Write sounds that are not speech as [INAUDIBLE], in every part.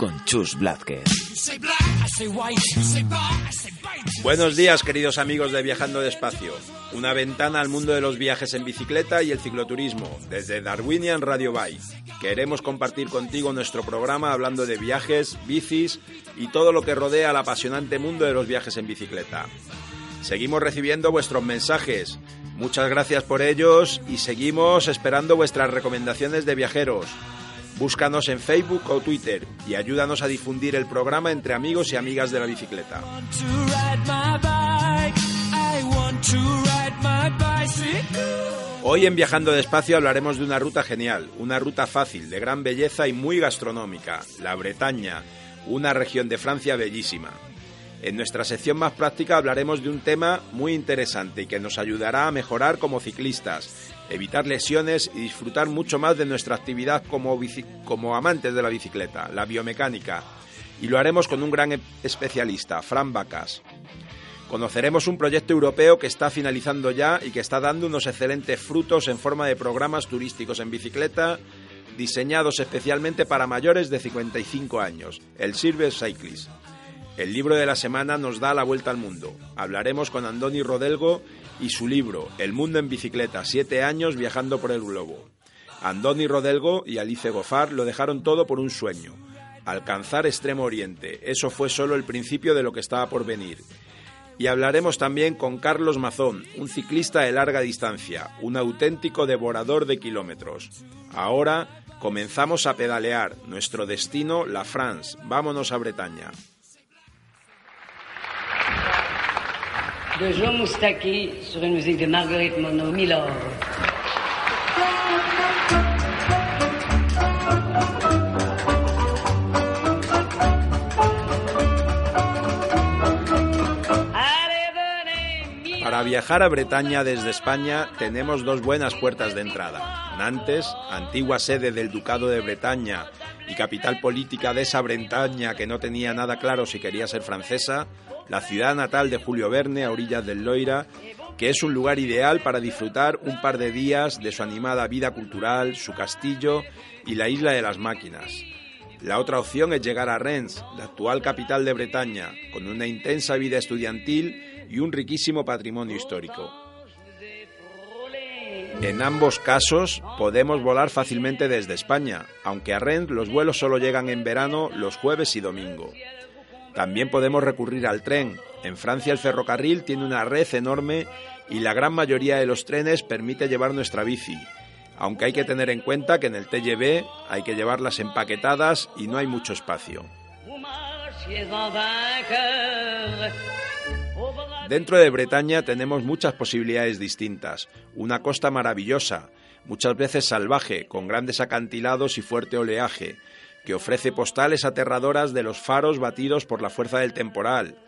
con Chus Blázquez. Buenos días, queridos amigos de Viajando Despacio. Una ventana al mundo de los viajes en bicicleta y el cicloturismo, desde Darwinian Radio Bike. Queremos compartir contigo nuestro programa hablando de viajes, bicis y todo lo que rodea al apasionante mundo de los viajes en bicicleta. Seguimos recibiendo vuestros mensajes. Muchas gracias por ellos y seguimos esperando vuestras recomendaciones de viajeros. Búscanos en Facebook o Twitter y ayúdanos a difundir el programa entre amigos y amigas de la bicicleta. Hoy en Viajando Despacio hablaremos de una ruta genial, una ruta fácil, de gran belleza y muy gastronómica, la Bretaña, una región de Francia bellísima. En nuestra sección más práctica hablaremos de un tema muy interesante y que nos ayudará a mejorar como ciclistas, evitar lesiones y disfrutar mucho más de nuestra actividad como, bici- como amantes de la bicicleta, la biomecánica. Y lo haremos con un gran especialista, Fran Bacas. Conoceremos un proyecto europeo que está finalizando ya y que está dando unos excelentes frutos en forma de programas turísticos en bicicleta diseñados especialmente para mayores de 55 años, el Silver Cyclist. El libro de la semana nos da la vuelta al mundo. Hablaremos con Andoni Rodelgo y su libro, El mundo en bicicleta, siete años viajando por el globo. Andoni Rodelgo y Alice Goffard lo dejaron todo por un sueño, alcanzar Extremo Oriente. Eso fue solo el principio de lo que estaba por venir. Y hablaremos también con Carlos Mazón, un ciclista de larga distancia, un auténtico devorador de kilómetros. Ahora comenzamos a pedalear. Nuestro destino, la France. Vámonos a Bretaña. De Jean Moustaki sur une musique de Marguerite Monod, Milord. Para viajar a Bretaña desde España tenemos dos buenas puertas de entrada. Nantes, antigua sede del Ducado de Bretaña y capital política de esa Bretaña que no tenía nada claro si quería ser francesa, la ciudad natal de Julio Verne a orillas del Loira, que es un lugar ideal para disfrutar un par de días de su animada vida cultural, su castillo y la isla de las máquinas. La otra opción es llegar a Rennes, la actual capital de Bretaña, con una intensa vida estudiantil y un riquísimo patrimonio histórico. En ambos casos podemos volar fácilmente desde España, aunque a Rennes los vuelos solo llegan en verano los jueves y domingo. También podemos recurrir al tren. En Francia el ferrocarril tiene una red enorme y la gran mayoría de los trenes permite llevar nuestra bici, aunque hay que tener en cuenta que en el TGV hay que llevarlas empaquetadas y no hay mucho espacio. Dentro de Bretaña tenemos muchas posibilidades distintas. Una costa maravillosa, muchas veces salvaje, con grandes acantilados y fuerte oleaje, que ofrece postales aterradoras de los faros batidos por la fuerza del temporal.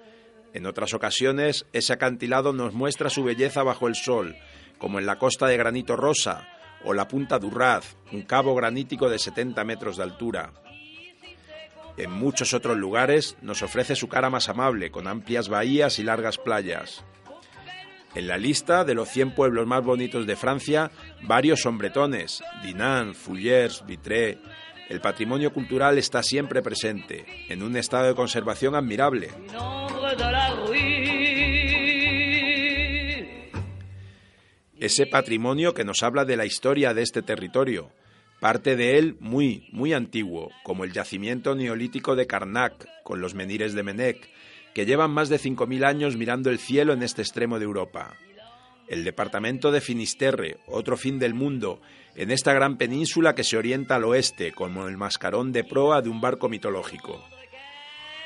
En otras ocasiones, ese acantilado nos muestra su belleza bajo el sol, como en la costa de Granito Rosa o la Punta Durraz, un cabo granítico de 70 metros de altura. En muchos otros lugares nos ofrece su cara más amable, con amplias bahías y largas playas. En la lista de los 100 pueblos más bonitos de Francia, varios son bretones, Dinan, Fougères, Vitré. El patrimonio cultural está siempre presente, en un estado de conservación admirable. Ese patrimonio que nos habla de la historia de este territorio, parte de él muy, muy antiguo, como el yacimiento neolítico de Karnak, con los menires de Menec, que llevan más de 5.000 años mirando el cielo en este extremo de Europa. El departamento de Finisterre, otro fin del mundo, en esta gran península que se orienta al oeste, como el mascarón de proa de un barco mitológico.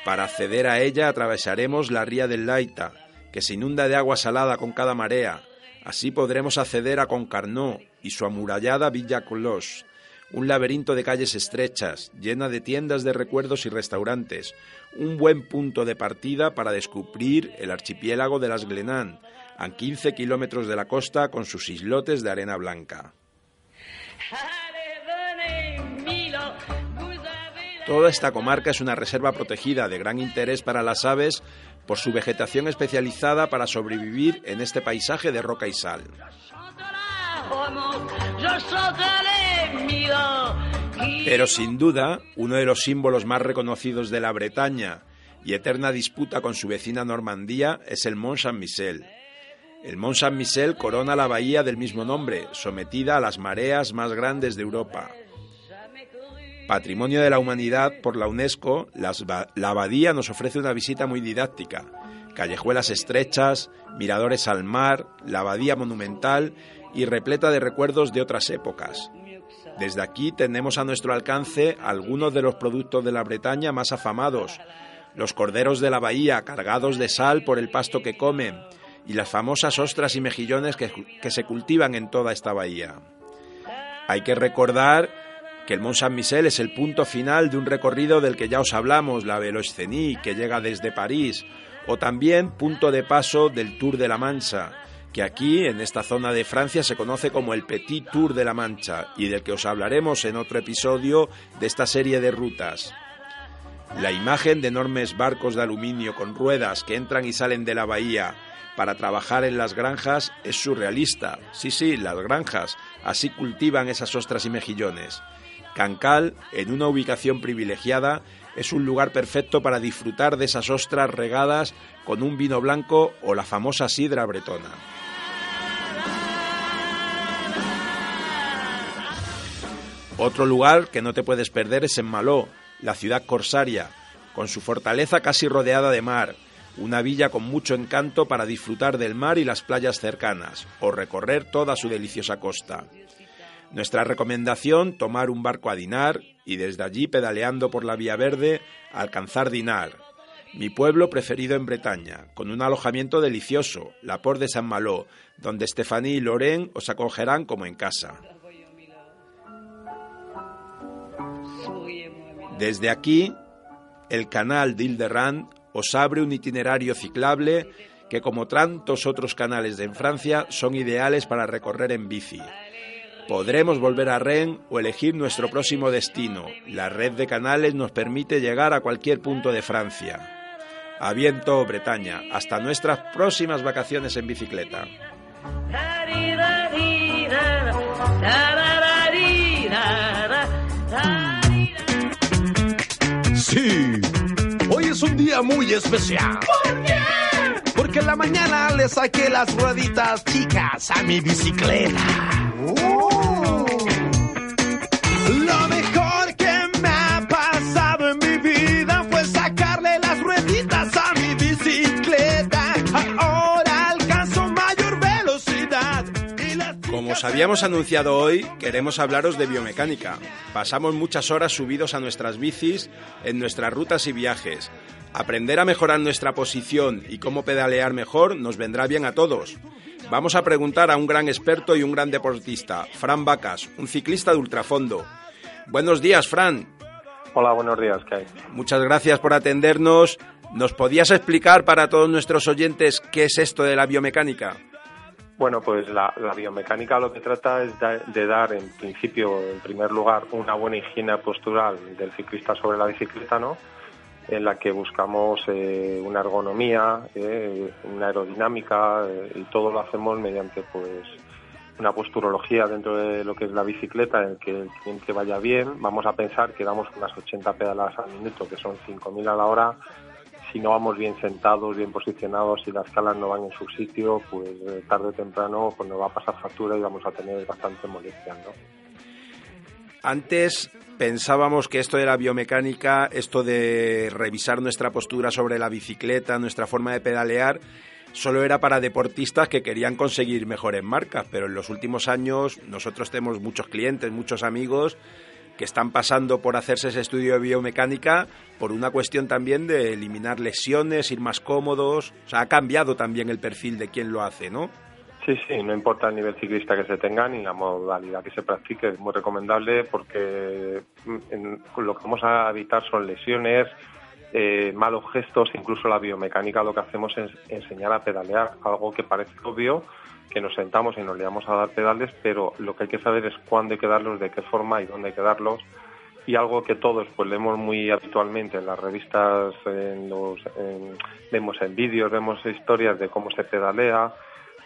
Para acceder a ella atravesaremos la ría del Laita, que se inunda de agua salada con cada marea. Así podremos acceder a Concarneau y su amurallada Villa Clos, un laberinto de calles estrechas, llena de tiendas de recuerdos y restaurantes, un buen punto de partida para descubrir el archipiélago de las Glenan, a 15 kilómetros de la costa con sus islotes de arena blanca. Toda esta comarca es una reserva protegida de gran interés para las aves por su vegetación especializada para sobrevivir en este paisaje de roca y sal. Pero sin duda, uno de los símbolos más reconocidos de la Bretaña y eterna disputa con su vecina Normandía es el Mont Saint-Michel. El Mont Saint-Michel corona la bahía del mismo nombre, sometida a las mareas más grandes de Europa. Patrimonio de la Humanidad por la UNESCO, la abadía nos ofrece una visita muy didáctica. Callejuelas estrechas, miradores al mar, la abadía monumental y repleta de recuerdos de otras épocas. Desde aquí tenemos a nuestro alcance algunos de los productos de la Bretaña más afamados, los corderos de la bahía cargados de sal por el pasto que comen y las famosas ostras y mejillones que, se cultivan en toda esta bahía. Hay que recordar que el Mont Saint-Michel es el punto final de un recorrido del que ya os hablamos, la Velocenie, que llega desde París, o también punto de paso del Tour de la Mancha, que aquí, en esta zona de Francia, se conoce como el Petit Tour de la Mancha y del que os hablaremos en otro episodio de esta serie de rutas. La imagen de enormes barcos de aluminio con ruedas que entran y salen de la bahía para trabajar en las granjas es surrealista. Sí, sí, las granjas. Así cultivan esas ostras y mejillones. Cancal, en una ubicación privilegiada, es un lugar perfecto para disfrutar de esas ostras regadas con un vino blanco o la famosa sidra bretona. Otro lugar que no te puedes perder es en Maló, la ciudad corsaria, con su fortaleza casi rodeada de mar, una villa con mucho encanto para disfrutar del mar y las playas cercanas, o recorrer toda su deliciosa costa. Nuestra recomendación, tomar un barco a Dinar y desde allí pedaleando por la Vía Verde, alcanzar Dinar, mi pueblo preferido en Bretaña, con un alojamiento delicioso, la Port de San Malo, donde Estefaní y Loren os acogerán como en casa. Desde aquí, el canal d'Ilderan os abre un itinerario ciclable que, como tantos otros canales de en Francia, son ideales para recorrer en bici. Podremos volver a Rennes o elegir nuestro próximo destino. La red de canales nos permite llegar a cualquier punto de Francia. A viento, Bretaña. Hasta nuestras próximas vacaciones en bicicleta. Sí, es un día muy especial. ¿Por qué? Porque en la mañana le saqué las rueditas chicas a mi bicicleta. Oh. Como os habíamos anunciado hoy, queremos hablaros de biomecánica. Pasamos muchas horas subidos a nuestras bicis en nuestras rutas y viajes. Aprender a mejorar nuestra posición y cómo pedalear mejor nos vendrá bien a todos. Vamos a preguntar a un gran experto y un gran deportista, Fran Vacas, un ciclista de ultrafondo. Buenos días, Fran. Hola, buenos días, ¿qué hay? Muchas gracias por atendernos. ¿Nos podías explicar para todos nuestros oyentes qué es esto de la biomecánica? Bueno, pues la, biomecánica lo que trata es da- de dar, en principio, en primer lugar, una buena higiene postural del ciclista sobre la bicicleta, ¿no? En la que buscamos eh, una ergonomía, eh, una aerodinámica eh, y todo lo hacemos mediante, pues, una posturología dentro de lo que es la bicicleta, en el que el cliente vaya bien. Vamos a pensar que damos unas 80 pedaladas al minuto, que son 5.000 a la hora. Si no vamos bien sentados, bien posicionados, si las calas no van en su sitio, pues eh, tarde o temprano pues nos va a pasar factura y vamos a tener bastante molestias, ¿no? Antes pensábamos que esto era biomecánica, esto de revisar nuestra postura sobre la bicicleta, nuestra forma de pedalear, solo era para deportistas que querían conseguir mejores marcas, pero en los últimos años nosotros tenemos muchos clientes, muchos amigos que están pasando por hacerse ese estudio de biomecánica por una cuestión también de eliminar lesiones, ir más cómodos. O sea, ha cambiado también el perfil de quien lo hace, ¿no? Sí, sí, no importa el nivel ciclista que se tenga ni la modalidad que se practique, es muy recomendable porque mm, lo que vamos a evitar son lesiones, eh, malos gestos, incluso la biomecánica lo que hacemos es enseñar a pedalear, algo que parece obvio, que nos sentamos y nos liamos a dar pedales, pero lo que hay que saber es cuándo hay que darlos, de qué forma y dónde hay que darlos. Y algo que todos pues leemos muy habitualmente en las revistas, en los, vemos en vídeos, vemos historias de cómo se pedalea,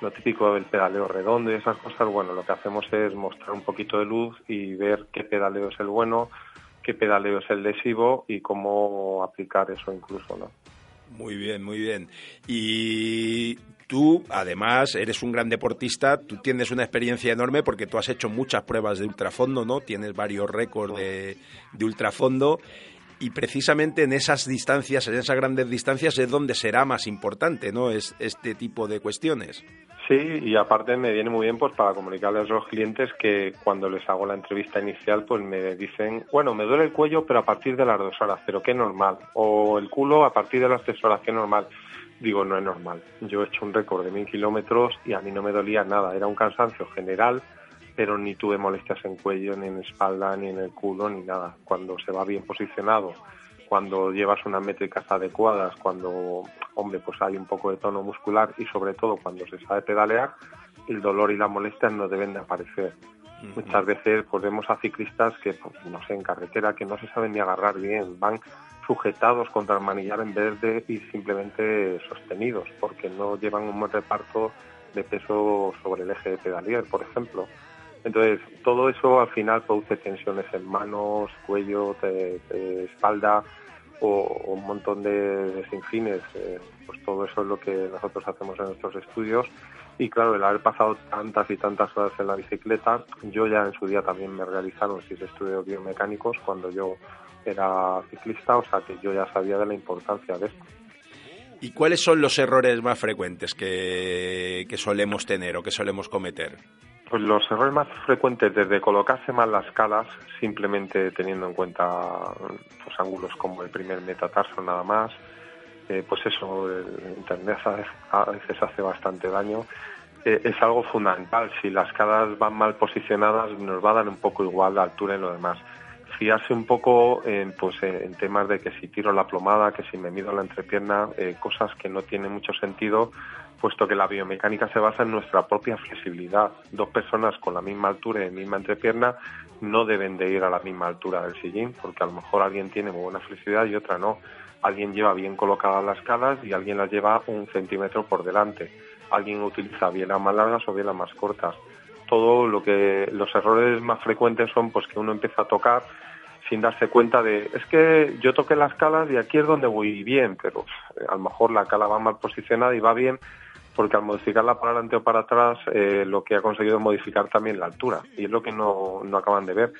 lo típico del pedaleo redondo y esas cosas, bueno, lo que hacemos es mostrar un poquito de luz y ver qué pedaleo es el bueno, qué pedaleo es el lesivo y cómo aplicar eso incluso, ¿no? Muy bien, muy bien. Y tú, además, eres un gran deportista, tú tienes una experiencia enorme porque tú has hecho muchas pruebas de ultrafondo, ¿no? Tienes varios récords de, de ultrafondo y precisamente en esas distancias, en esas grandes distancias, es donde será más importante, ¿no? Es este tipo de cuestiones. Sí, y aparte me viene muy bien pues para comunicarles a los clientes que cuando les hago la entrevista inicial pues me dicen, bueno, me duele el cuello pero a partir de las dos horas, pero qué normal, o el culo a partir de las tres horas, qué normal. Digo, no es normal. Yo he hecho un récord de mil kilómetros y a mí no me dolía nada, era un cansancio general, pero ni tuve molestias en cuello, ni en espalda, ni en el culo, ni nada. Cuando se va bien posicionado cuando llevas unas métricas adecuadas, cuando, hombre, pues hay un poco de tono muscular y sobre todo cuando se sabe pedalear, el dolor y la molestia no deben de aparecer. Muchas veces pues vemos a ciclistas que, pues, no sé, en carretera, que no se saben ni agarrar bien, van sujetados contra el manillar en vez de simplemente sostenidos, porque no llevan un buen reparto de peso sobre el eje de pedalier, por ejemplo. Entonces, todo eso al final produce tensiones en manos, cuello, espalda, o, un montón de, sinfines. Eh, pues todo eso es lo que nosotros hacemos en nuestros estudios. Y claro, el haber pasado tantas y tantas horas en la bicicleta, yo ya en su día también me realizaron seis estudios biomecánicos cuando yo era ciclista, o sea que yo ya sabía de la importancia de esto. ¿Y cuáles son los errores más frecuentes que, que solemos tener o que solemos cometer? Pues los errores más frecuentes desde colocarse mal las calas, simplemente teniendo en cuenta pues, ángulos como el primer metatarso nada más, eh, pues eso, el internet a veces hace bastante daño. Eh, es algo fundamental. Si las calas van mal posicionadas, nos va a dar un poco igual la altura y lo demás. Fiarse un poco pues, en temas de que si tiro la plomada, que si me mido la entrepierna, eh, cosas que no tienen mucho sentido puesto que la biomecánica se basa en nuestra propia flexibilidad. Dos personas con la misma altura y misma entrepierna no deben de ir a la misma altura del sillín, porque a lo mejor alguien tiene muy buena flexibilidad y otra no. Alguien lleva bien colocadas las calas y alguien las lleva un centímetro por delante. Alguien utiliza bien las más largas o bien las más cortas. Todo lo que los errores más frecuentes son pues que uno empieza a tocar sin darse cuenta de es que yo toqué las calas y aquí es donde voy bien, pero eh, a lo mejor la cala va mal posicionada y va bien porque al modificarla para adelante o para atrás eh, lo que ha conseguido es modificar también la altura y es lo que no, no, acaban de ver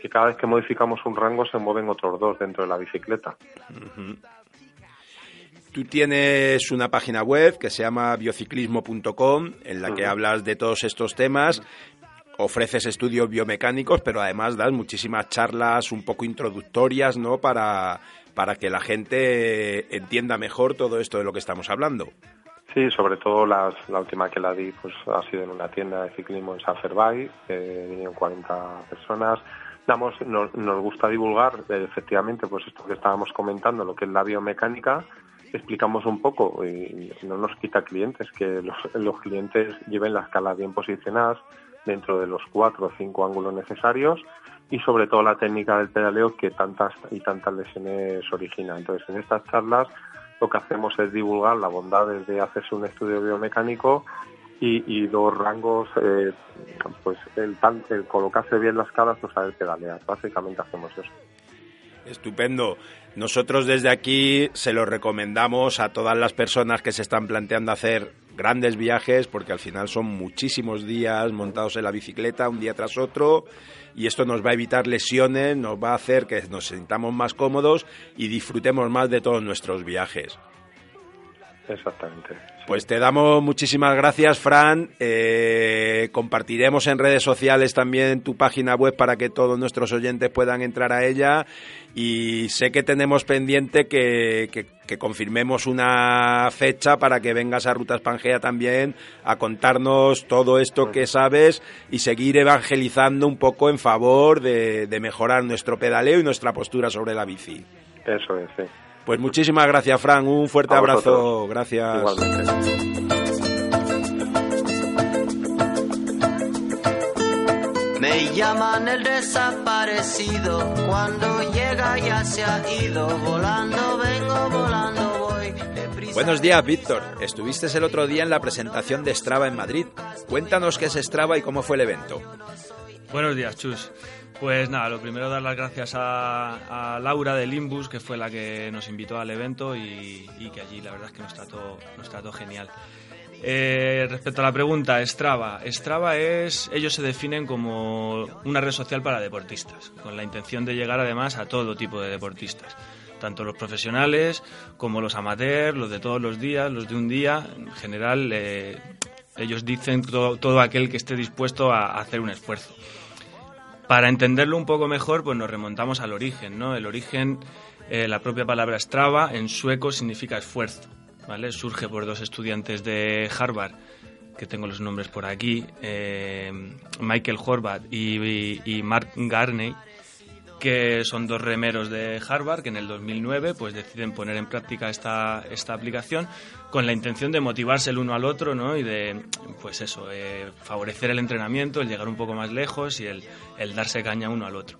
que cada vez que modificamos un rango se mueven otros dos dentro de la bicicleta. Tú tienes una página web que se llama biociclismo.com en la que hablas de todos estos temas, ofreces estudios biomecánicos, pero además das muchísimas charlas un poco introductorias, ¿no? Para, para que la gente entienda mejor todo esto de lo que estamos hablando. Sí, sobre todo las, la última que la di pues ha sido en una tienda de ciclismo en Saferbay, eh, vinieron 40 personas. Damos, nos, nos gusta divulgar efectivamente pues esto que estábamos comentando, lo que es la biomecánica, explicamos un poco y no nos quita clientes, que los, los clientes lleven las calas bien posicionadas dentro de los cuatro o cinco ángulos necesarios y sobre todo la técnica del pedaleo que tantas y tantas lesiones origina. Entonces en estas charlas lo que hacemos es divulgar la bondad de hacerse un estudio biomecánico y, los rangos, eh, pues el, colocarse bien las caras, pues saber pedalear. Básicamente hacemos eso. Estupendo. Nosotros desde aquí se lo recomendamos a todas las personas que se están planteando hacer grandes viajes, porque al final son muchísimos días montados en la bicicleta, un día tras otro, y esto nos va a evitar lesiones, nos va a hacer que nos sintamos más cómodos y disfrutemos más de todos nuestros viajes. Exactamente. Pues te damos muchísimas gracias, Fran. Eh, compartiremos en redes sociales también tu página web para que todos nuestros oyentes puedan entrar a ella. Y sé que tenemos pendiente que, que- que confirmemos una fecha para que vengas a Rutas Pangea también a contarnos todo esto que sabes y seguir evangelizando un poco en favor de, de mejorar nuestro pedaleo y nuestra postura sobre la bici. Eso es, sí. Pues muchísimas gracias, Fran. Un fuerte A abrazo. vosotros. Gracias. Igualmente. Me llaman el desaparecido, cuando llega ya se ha ido, volando vengo, volando voy. deprisa. Buenos días, Víctor. Estuviste el otro día en la presentación de Strava en Madrid. Cuéntanos qué es Strava y cómo fue el evento. Buenos días, Chus. Pues nada, lo primero dar las gracias a, a Laura de Limbus, que fue la que nos invitó al evento y, que allí la verdad es que nos trató, nos trató genial. Eh, respecto a la pregunta, Strava. Strava es, ellos se definen como una red social para deportistas, con la intención de llegar además a todo tipo de deportistas, tanto los profesionales como los amateurs, los de todos los días, los de un día. En general, eh, ellos dicen todo, todo aquel que esté dispuesto a hacer un esfuerzo. Para entenderlo un poco mejor, pues nos remontamos al origen, ¿no? El origen, eh, la propia palabra Strava en sueco significa esfuerzo, ¿vale? Surge por dos estudiantes de Harvard, que tengo los nombres por aquí, eh, Michael Horvath y, y- y Mark Garney, que son dos remeros de Harvard que en el 2009 pues deciden poner en práctica esta, esta aplicación con la intención de motivarse el uno al otro ¿no? y de pues eso eh, favorecer el entrenamiento el llegar un poco más lejos y el, el darse caña uno al otro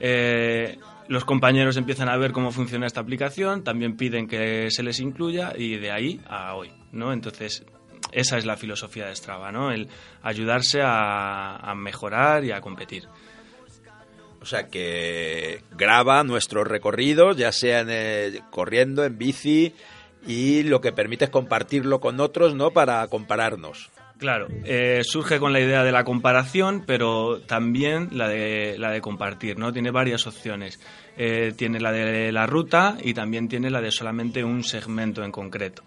Eh, los compañeros empiezan a ver cómo funciona esta aplicación también piden que se les incluya y de ahí a hoy ¿no? entonces esa es la filosofía de Strava ¿no? el ayudarse a, a mejorar y a competir O sea que graba nuestros recorridos, ya sea en, eh, corriendo, en bici, y lo que permite es compartirlo con otros, ¿no? Para compararnos. Claro, eh, surge con la idea de la comparación, pero también la de, la de compartir, ¿no? Tiene varias opciones. Eh, tiene la de la ruta y también tiene la de solamente un segmento en concreto.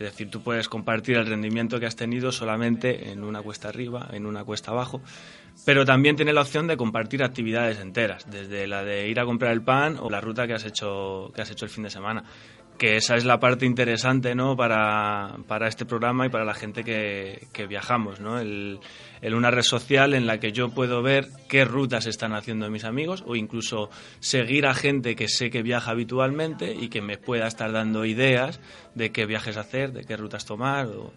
Es decir, tú puedes compartir el rendimiento que has tenido solamente en una cuesta arriba, en una cuesta abajo, pero también tiene la opción de compartir actividades enteras, desde la de ir a comprar el pan o la ruta que has hecho, que has hecho el fin de semana. Que esa es la parte interesante ¿no? para, para este programa y para la gente que, viajamos. ¿no? El una red social en la que yo puedo ver qué rutas están haciendo mis amigos o incluso seguir a gente que sé que viaja habitualmente y que me pueda estar dando ideas de qué viajes hacer, de qué rutas tomar o,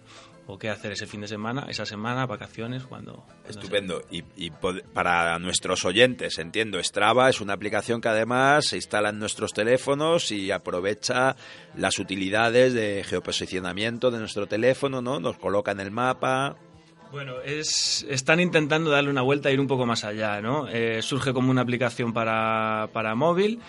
o qué hacer ese fin de semana, esa semana, vacaciones, cuando... cuando Estupendo. Y, para nuestros oyentes, entiendo, Strava es una aplicación que además se instala en nuestros teléfonos y aprovecha las utilidades de geoposicionamiento de nuestro teléfono, ¿no? Nos coloca en el mapa. Bueno, es, están intentando darle una vuelta e ir un poco más allá, ¿no? Eh, surge como una aplicación para, para móvil,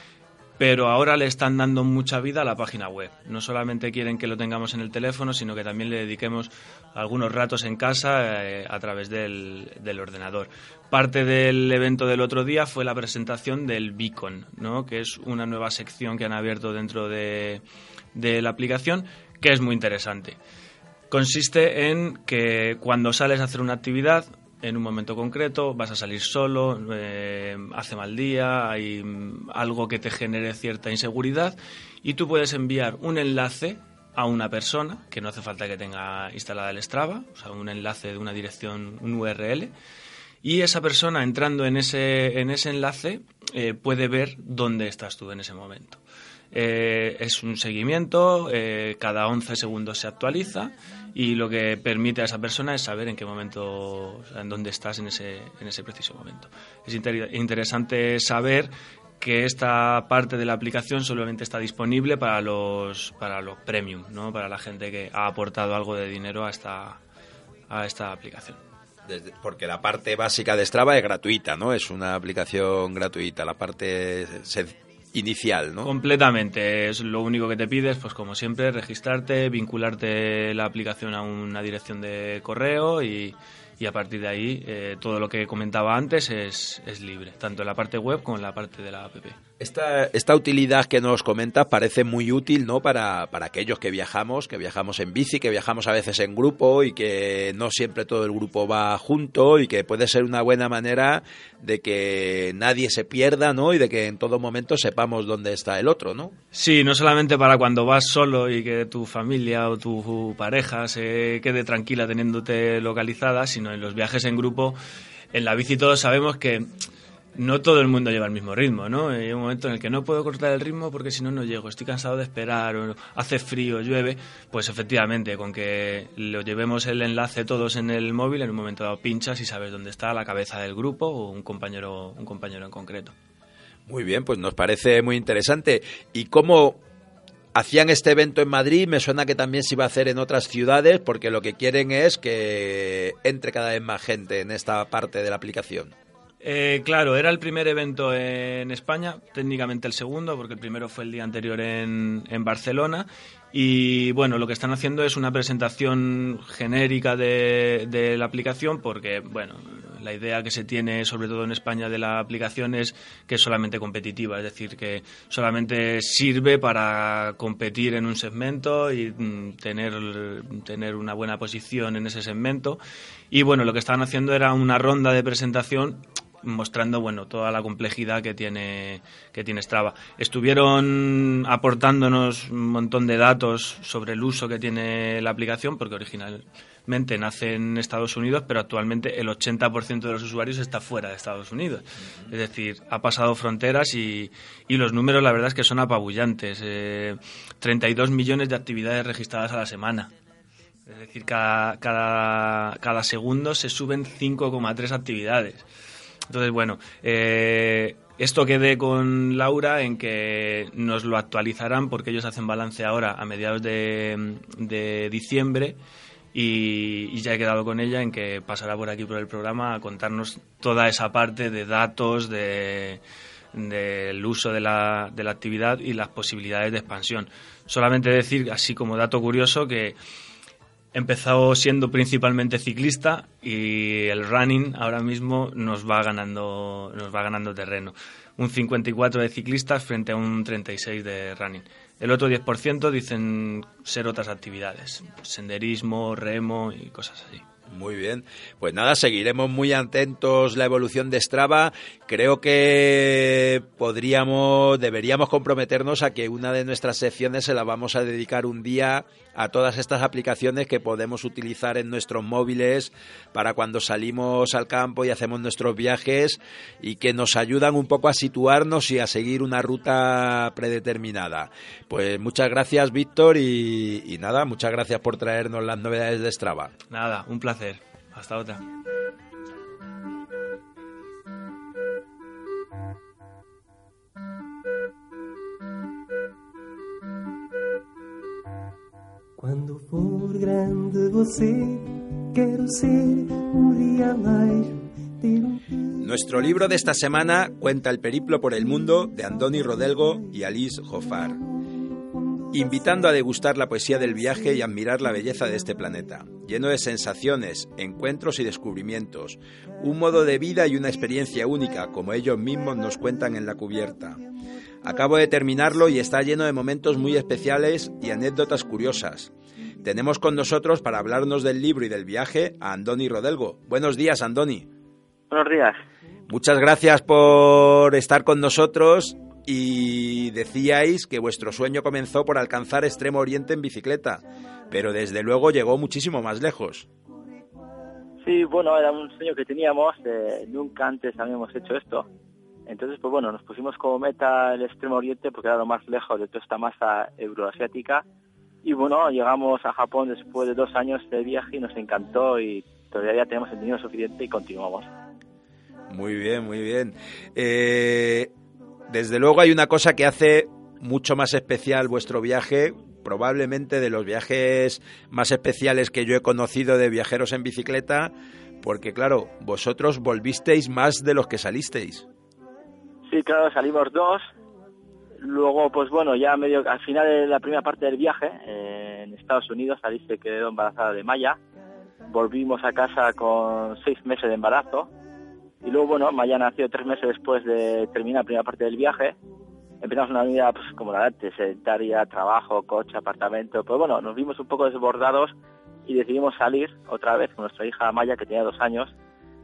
pero ahora le están dando mucha vida a la página web. No solamente quieren que lo tengamos en el teléfono, sino que también le dediquemos algunos ratos en casa eh, a través del, ordenador. Parte del evento del otro día fue la presentación del Beacon, ¿no? que es una nueva sección que han abierto dentro de, de la aplicación, que es muy interesante consiste en que cuando sales a hacer una actividad en un momento concreto, vas a salir solo, eh, hace mal día, hay algo que te genere cierta inseguridad y tú puedes enviar un enlace a una persona, que no hace falta que tenga instalada el Strava, o sea, un enlace de una dirección, un URL, y esa persona entrando en ese, en ese enlace eh, puede ver dónde estás tú en ese momento. Eh, es un seguimiento, eh, cada 11 segundos se actualiza y lo que permite a esa persona es saber en qué momento, en dónde estás en ese, en ese preciso momento. Es inter- interesante saber que esta parte de la aplicación solamente está disponible para los, para los premium, ¿no? para la gente que ha aportado algo de dinero a esta, a esta aplicación. Porque la parte básica de Strava es gratuita, ¿no? Es una aplicación gratuita. La parte se- inicial, ¿no? Completamente. Es lo único que te pides, pues como siempre, registrarte, vincularte la aplicación a una dirección de correo y, y a partir de ahí eh, todo lo que comentaba antes es, es libre, tanto en la parte web como en la parte de la app. Esta, esta utilidad que nos comentas parece muy útil ¿no? para, para aquellos que viajamos, que viajamos en bici, que viajamos a veces en grupo y que no siempre todo el grupo va junto y que puede ser una buena manera de que nadie se pierda ¿no? y de que en todo momento sepamos dónde está el otro. ¿no? Sí, no solamente para cuando vas solo y que tu familia o tu pareja se quede tranquila teniéndote localizada, sino en los viajes en grupo. En la bici todos sabemos que no todo el mundo lleva el mismo ritmo, ¿no? Hay un momento en el que no puedo cortar el ritmo porque si no, no llego, estoy cansado de esperar, o hace frío, llueve, pues efectivamente, con que lo llevemos el enlace todos en el móvil, en un momento dado pinchas y sabes dónde está la cabeza del grupo o un compañero, un compañero en concreto. Muy bien, pues nos parece muy interesante. ¿Y cómo hacían este evento en Madrid? Me suena que también se iba a hacer en otras ciudades porque lo que quieren es que entre cada vez más gente en esta parte de la aplicación. Eh, claro, era el primer evento en España, técnicamente el segundo, porque el primero fue el día anterior en, en Barcelona. Y bueno, lo que están haciendo es una presentación genérica de, de, la aplicación, porque bueno, la idea que se tiene, sobre todo en España, de la aplicación es que es solamente competitiva, es decir, que solamente sirve para competir en un segmento y mm, tener, tener una buena posición en ese segmento. Y bueno, lo que estaban haciendo era una ronda de presentación mostrando bueno toda la complejidad que tiene que tiene Strava. Estuvieron aportándonos un montón de datos sobre el uso que tiene la aplicación porque originalmente nace en Estados Unidos, pero actualmente el 80% de los usuarios está fuera de Estados Unidos. Es decir, ha pasado fronteras y, y los números la verdad es que son apabullantes. 32 eh, millones de actividades registradas a la semana. Es decir, cada, cada, cada segundo se suben 5,3 actividades. Entonces, bueno, eh, esto quedé con Laura en que nos lo actualizarán porque ellos hacen balance ahora a mediados de, diciembre y, ya he quedado con ella en que pasará por aquí por el programa a contarnos toda esa parte de datos, de del uso de la, de la actividad y las posibilidades de expansión. Solamente decir, así como dato curioso, que empezado siendo principalmente ciclista y el running ahora mismo nos va ganando nos va ganando terreno. Un 54 de ciclistas frente a un 36 de running. El otro 10% dicen ser otras actividades, senderismo, remo y cosas así. Muy bien. Pues nada, seguiremos muy atentos la evolución de Strava. Creo que podríamos, deberíamos comprometernos a que una de nuestras secciones se la vamos a dedicar un día a todas estas aplicaciones que podemos utilizar en nuestros móviles para cuando salimos al campo y hacemos nuestros viajes y que nos ayudan un poco a situarnos y a seguir una ruta predeterminada. Pues muchas gracias, Víctor, y, nada, muchas gracias por traernos las novedades de Strava. Nada, un placer. Hasta otra. Quando for grande você, quero ser mais. Nuestro libro de esta semana cuenta el periplo por el mundo de Andoni Rodelgo y Alice Joffar, invitando a degustar la poesía del viaje y admirar la belleza de este planeta, lleno de sensaciones, encuentros y descubrimientos, un modo de vida y una experiencia única, como ellos mismos nos cuentan en la cubierta. Acabo de terminarlo y está lleno de momentos muy especiales y anécdotas curiosas. Tenemos con nosotros para hablarnos del libro y del viaje a Andoni Rodelgo. Buenos días, Andoni. Buenos días. Muchas gracias por estar con nosotros y decíais que vuestro sueño comenzó por alcanzar Extremo Oriente en bicicleta, pero desde luego llegó muchísimo más lejos. Sí, bueno, era un sueño que teníamos, eh, nunca antes habíamos hecho esto entonces, pues bueno, nos pusimos como meta el Extremo Oriente porque era lo más lejos de toda esta masa euroasiática. Y bueno, llegamos a Japón después de dos años de viaje y nos encantó y todavía tenemos el dinero suficiente y continuamos. Muy bien, muy bien. Eh, desde luego hay una cosa que hace mucho más especial vuestro viaje, probablemente de los viajes más especiales que yo he conocido de viajeros en bicicleta, porque claro, vosotros volvisteis más de los que salisteis. Sí, claro, salimos dos Luego, pues bueno, ya medio al final de la primera parte del viaje, eh, en Estados Unidos, Alice se quedó embarazada de Maya. Volvimos a casa con seis meses de embarazo. Y luego, bueno, Maya nació tres meses después de terminar la primera parte del viaje. Empezamos una vida, pues como la de antes, sedentaria, trabajo, coche, apartamento. Pues bueno, nos vimos un poco desbordados y decidimos salir otra vez con nuestra hija Maya, que tenía dos años,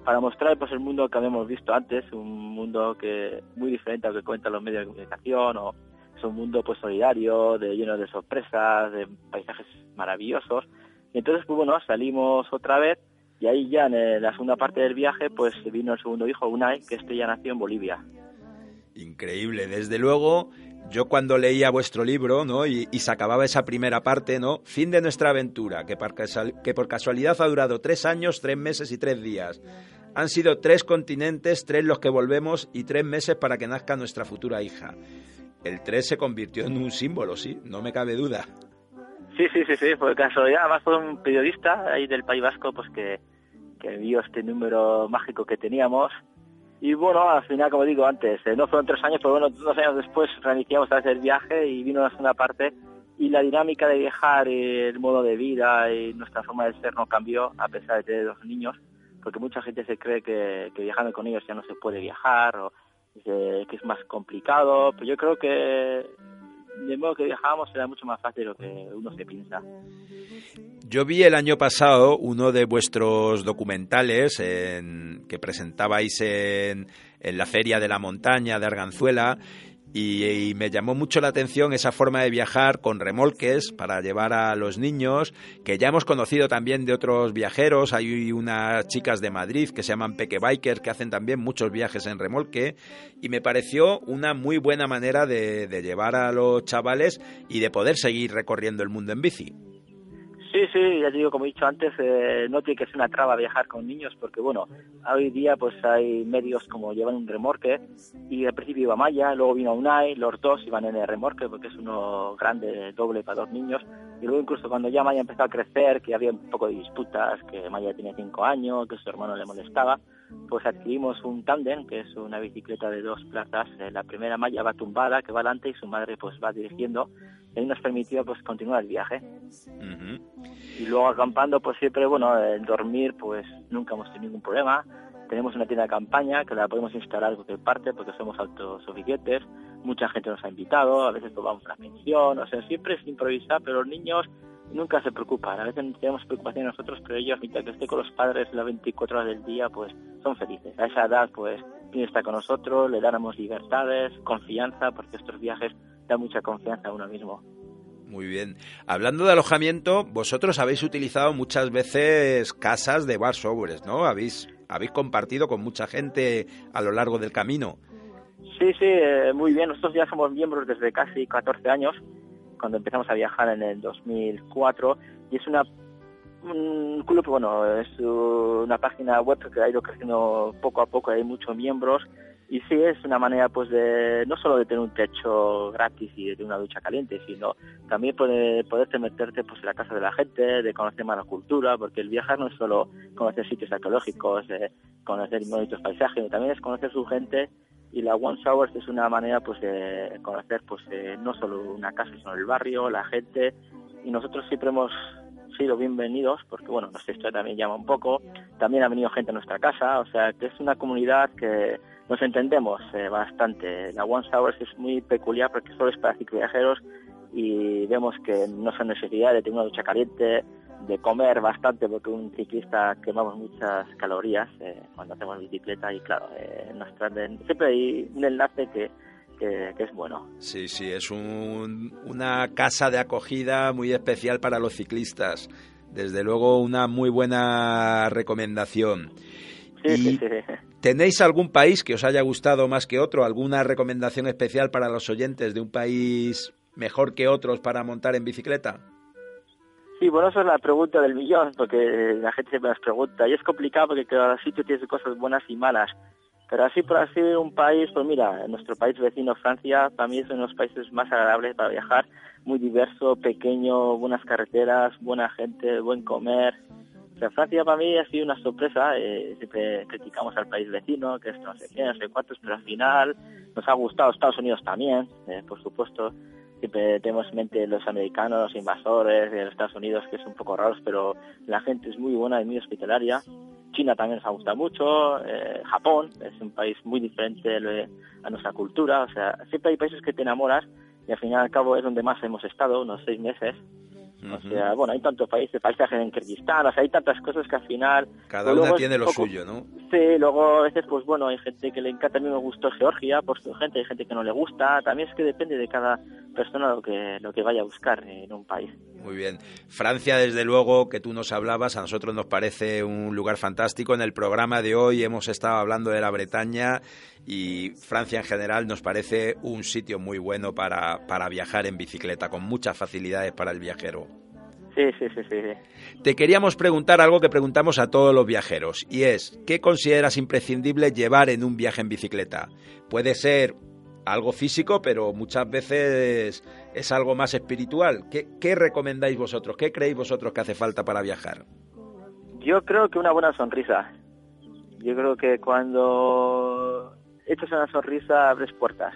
para mostrar pues el mundo que habíamos visto antes, un mundo que muy diferente al que cuentan los medios de comunicación, o es un mundo pues solidario, de lleno de sorpresas, de paisajes maravillosos. Y entonces, pues bueno, salimos otra vez y ahí ya en la segunda parte del viaje, pues vino el segundo hijo, Unai, que este ya nació en Bolivia. Increíble, desde luego. Yo cuando leía vuestro libro, ¿no? Y, se acababa esa primera parte, ¿no? Fin de nuestra aventura, que por, que por casualidad ha durado tres años, tres meses y tres días. Han sido tres continentes, tres los que volvemos y tres meses para que nazca nuestra futura hija. El tres se convirtió en un símbolo, sí, no me cabe duda. Sí, sí, sí, sí, por casualidad. Además fue un periodista ahí del País Vasco pues que, que vio este número mágico que teníamos. Y bueno, al final, como digo antes, eh, no fueron tres años, pero bueno, dos años después reiniciamos otra vez el viaje y vino la segunda parte. Y la dinámica de viajar, y el modo de vida y nuestra forma de ser no cambió a pesar de tener dos niños, porque mucha gente se cree que, viajando con ellos ya no se puede viajar o dice que es más complicado. Pero yo creo que de modo que viajábamos era mucho más fácil de lo que uno se piensa. Yo vi el año pasado uno de vuestros documentales en- que presentabais en, en la Feria de la Montaña de Arganzuela y, y me llamó mucho la atención esa forma de viajar con remolques para llevar a los niños, que ya hemos conocido también de otros viajeros. Hay unas chicas de Madrid que se llaman Peque Biker que hacen también muchos viajes en remolque y me pareció una muy buena manera de, de llevar a los chavales y de poder seguir recorriendo el mundo en bici. Sí, sí, ya digo, como he dicho antes, eh, no tiene que ser una traba viajar con niños porque, bueno, hoy día pues hay medios como llevan un remorque y al principio iba Maya, luego vino Unai, los dos iban en el remorque porque es uno grande, doble para dos niños y luego incluso cuando ya Maya empezó a crecer, que había un poco de disputas, que Maya tenía cinco años, que su hermano le molestaba, pues adquirimos un tándem, que es una bicicleta de dos plazas. Eh, la primera Maya va tumbada, que va adelante y su madre pues va dirigiendo. Y nos permitió pues continuar el viaje. Y luego acampando pues siempre bueno el dormir pues nunca hemos tenido ningún problema. Tenemos una tienda de campaña que la podemos instalar cualquier parte porque somos autosuficientes mucha gente nos ha invitado a veces tomamos una pensión o sea siempre es improvisar pero los niños nunca se preocupan a veces tenemos preocupación nosotros pero ellos mientras que esté con los padres las 24 horas del día pues son felices a esa edad pues que estar con nosotros le damos libertades confianza porque estos viajes dan mucha confianza a uno mismo Muy bien. Hablando de alojamiento, vosotros habéis utilizado muchas veces casas de bar sobres, ¿no? Habéis, habéis compartido con mucha gente a lo largo del camino. Sí, sí, eh, muy bien. Nosotros ya somos miembros desde casi 14 años, cuando empezamos a viajar en el 2004, y es una un club, bueno, es una página web que ha ido creciendo poco a poco, hay muchos miembros, y sí es una manera pues de no solo de tener un techo gratis y de tener una ducha caliente, sino también poder, poderte meterte pues en la casa de la gente, de conocer más la cultura, porque el viajar no es solo conocer sitios arqueológicos, eh, conocer bonitos paisajes, sino también es conocer su gente y la One Showers es una manera pues de conocer pues eh, no solo una casa sino el barrio la gente. Y nosotros siempre hemos sido bienvenidos porque bueno nuestra historia también llama un poco. También ha venido gente a nuestra casa. O sea que es una comunidad que nos entendemos eh, bastante. La One Showers es muy peculiar porque solo es para cicloviajeros y vemos que no son necesidad de tener una ducha caliente de comer bastante porque un ciclista quemamos muchas calorías eh, cuando hacemos bicicleta y claro, eh, nos traen, siempre hay un enlace que, que, que es bueno. Sí, sí, es un- una casa de acogida muy especial para los ciclistas. Desde luego, una muy buena recomendación. Sí, sí. ¿Tenéis algún país que os haya gustado más que otro? ¿Alguna recomendación especial para los oyentes de un país mejor que otros para montar en bicicleta? Sí, bueno, esa es la pregunta del millón, porque la gente siempre nos pregunta. Y es complicado porque cada sitio tiene cosas buenas y malas. Pero así por así un país, pues mira, nuestro país vecino Francia, para mí es uno de los países más agradables para viajar, muy diverso, pequeño, buenas carreteras, buena gente, buen comer. Francia para mí ha sido una sorpresa. Eh, siempre criticamos al país vecino, que esto no sé qué, no sé cuántos, pero al final nos ha gustado Estados Unidos también, eh, por supuesto. Siempre tenemos en mente los americanos, los invasores de los Estados Unidos, que son un poco raros, pero la gente es muy buena y muy hospitalaria. China también nos ha gustado mucho, eh, Japón es un país muy diferente a nuestra cultura, o sea, siempre hay países que te enamoras y al final y al cabo es donde más hemos estado, unos seis meses, o sea, bueno, hay tantos países, paisajes en Kirguistán, o sea, hay tantas cosas que al final... Cada una tiene lo suyo, ¿no? Sí, luego a veces, pues bueno, hay gente que le encanta, a mí me gustó Georgia, por su gente, hay gente que no le gusta, también es que depende de cada persona lo que, lo que vaya a buscar en un país. Muy bien. Francia, desde luego, que tú nos hablabas, a nosotros nos parece un lugar fantástico. En el programa de hoy hemos estado hablando de la Bretaña y Francia en general nos parece un sitio muy bueno para, para viajar en bicicleta, con muchas facilidades para el viajero. Sí, sí, sí, sí, Te queríamos preguntar algo que preguntamos a todos los viajeros y es, ¿qué consideras imprescindible llevar en un viaje en bicicleta? Puede ser algo físico, pero muchas veces es algo más espiritual. ¿Qué, qué recomendáis vosotros? ¿Qué creéis vosotros que hace falta para viajar? Yo creo que una buena sonrisa. Yo creo que cuando echas una sonrisa abres puertas.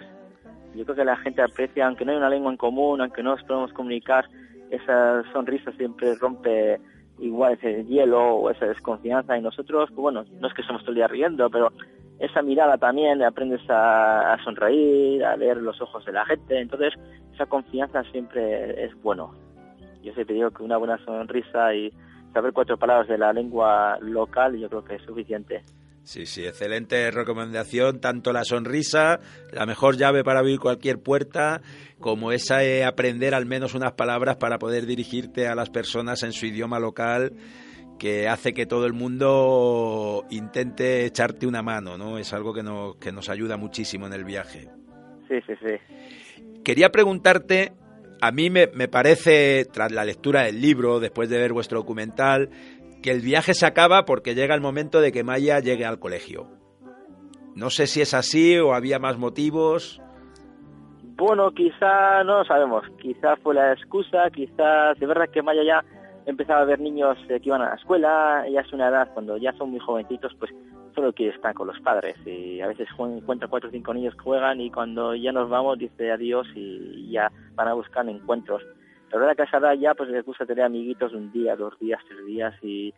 Yo creo que la gente aprecia, aunque no hay una lengua en común, aunque no nos podemos comunicar, esa sonrisa siempre rompe igual ese hielo o esa desconfianza y nosotros, pues bueno, no es que somos todo el día riendo, pero esa mirada también aprendes a, sonreír, a ver los ojos de la gente, entonces esa confianza siempre es bueno. Yo siempre digo que una buena sonrisa y saber cuatro palabras de la lengua local yo creo que es suficiente. Sí, sí, excelente recomendación. Tanto la sonrisa, la mejor llave para abrir cualquier puerta, como esa de aprender al menos unas palabras para poder dirigirte a las personas en su idioma local, que hace que todo el mundo intente echarte una mano, ¿no? Es algo que nos, que nos ayuda muchísimo en el viaje. Sí, sí, sí. Quería preguntarte, a mí me, me parece, tras la lectura del libro, después de ver vuestro documental, que el viaje se acaba porque llega el momento de que Maya llegue al colegio. No sé si es así o había más motivos. Bueno, quizá no lo sabemos. Quizá fue la excusa, quizás de verdad que Maya ya empezaba a ver niños eh, que iban a la escuela, ya es una edad cuando ya son muy jovencitos, pues solo quiere estar con los padres y a veces encuentra cuatro o cinco niños que juegan y cuando ya nos vamos dice adiós y ya van a buscar encuentros. La verdad que esa edad ya pues les gusta tener amiguitos un día, dos días, tres días y,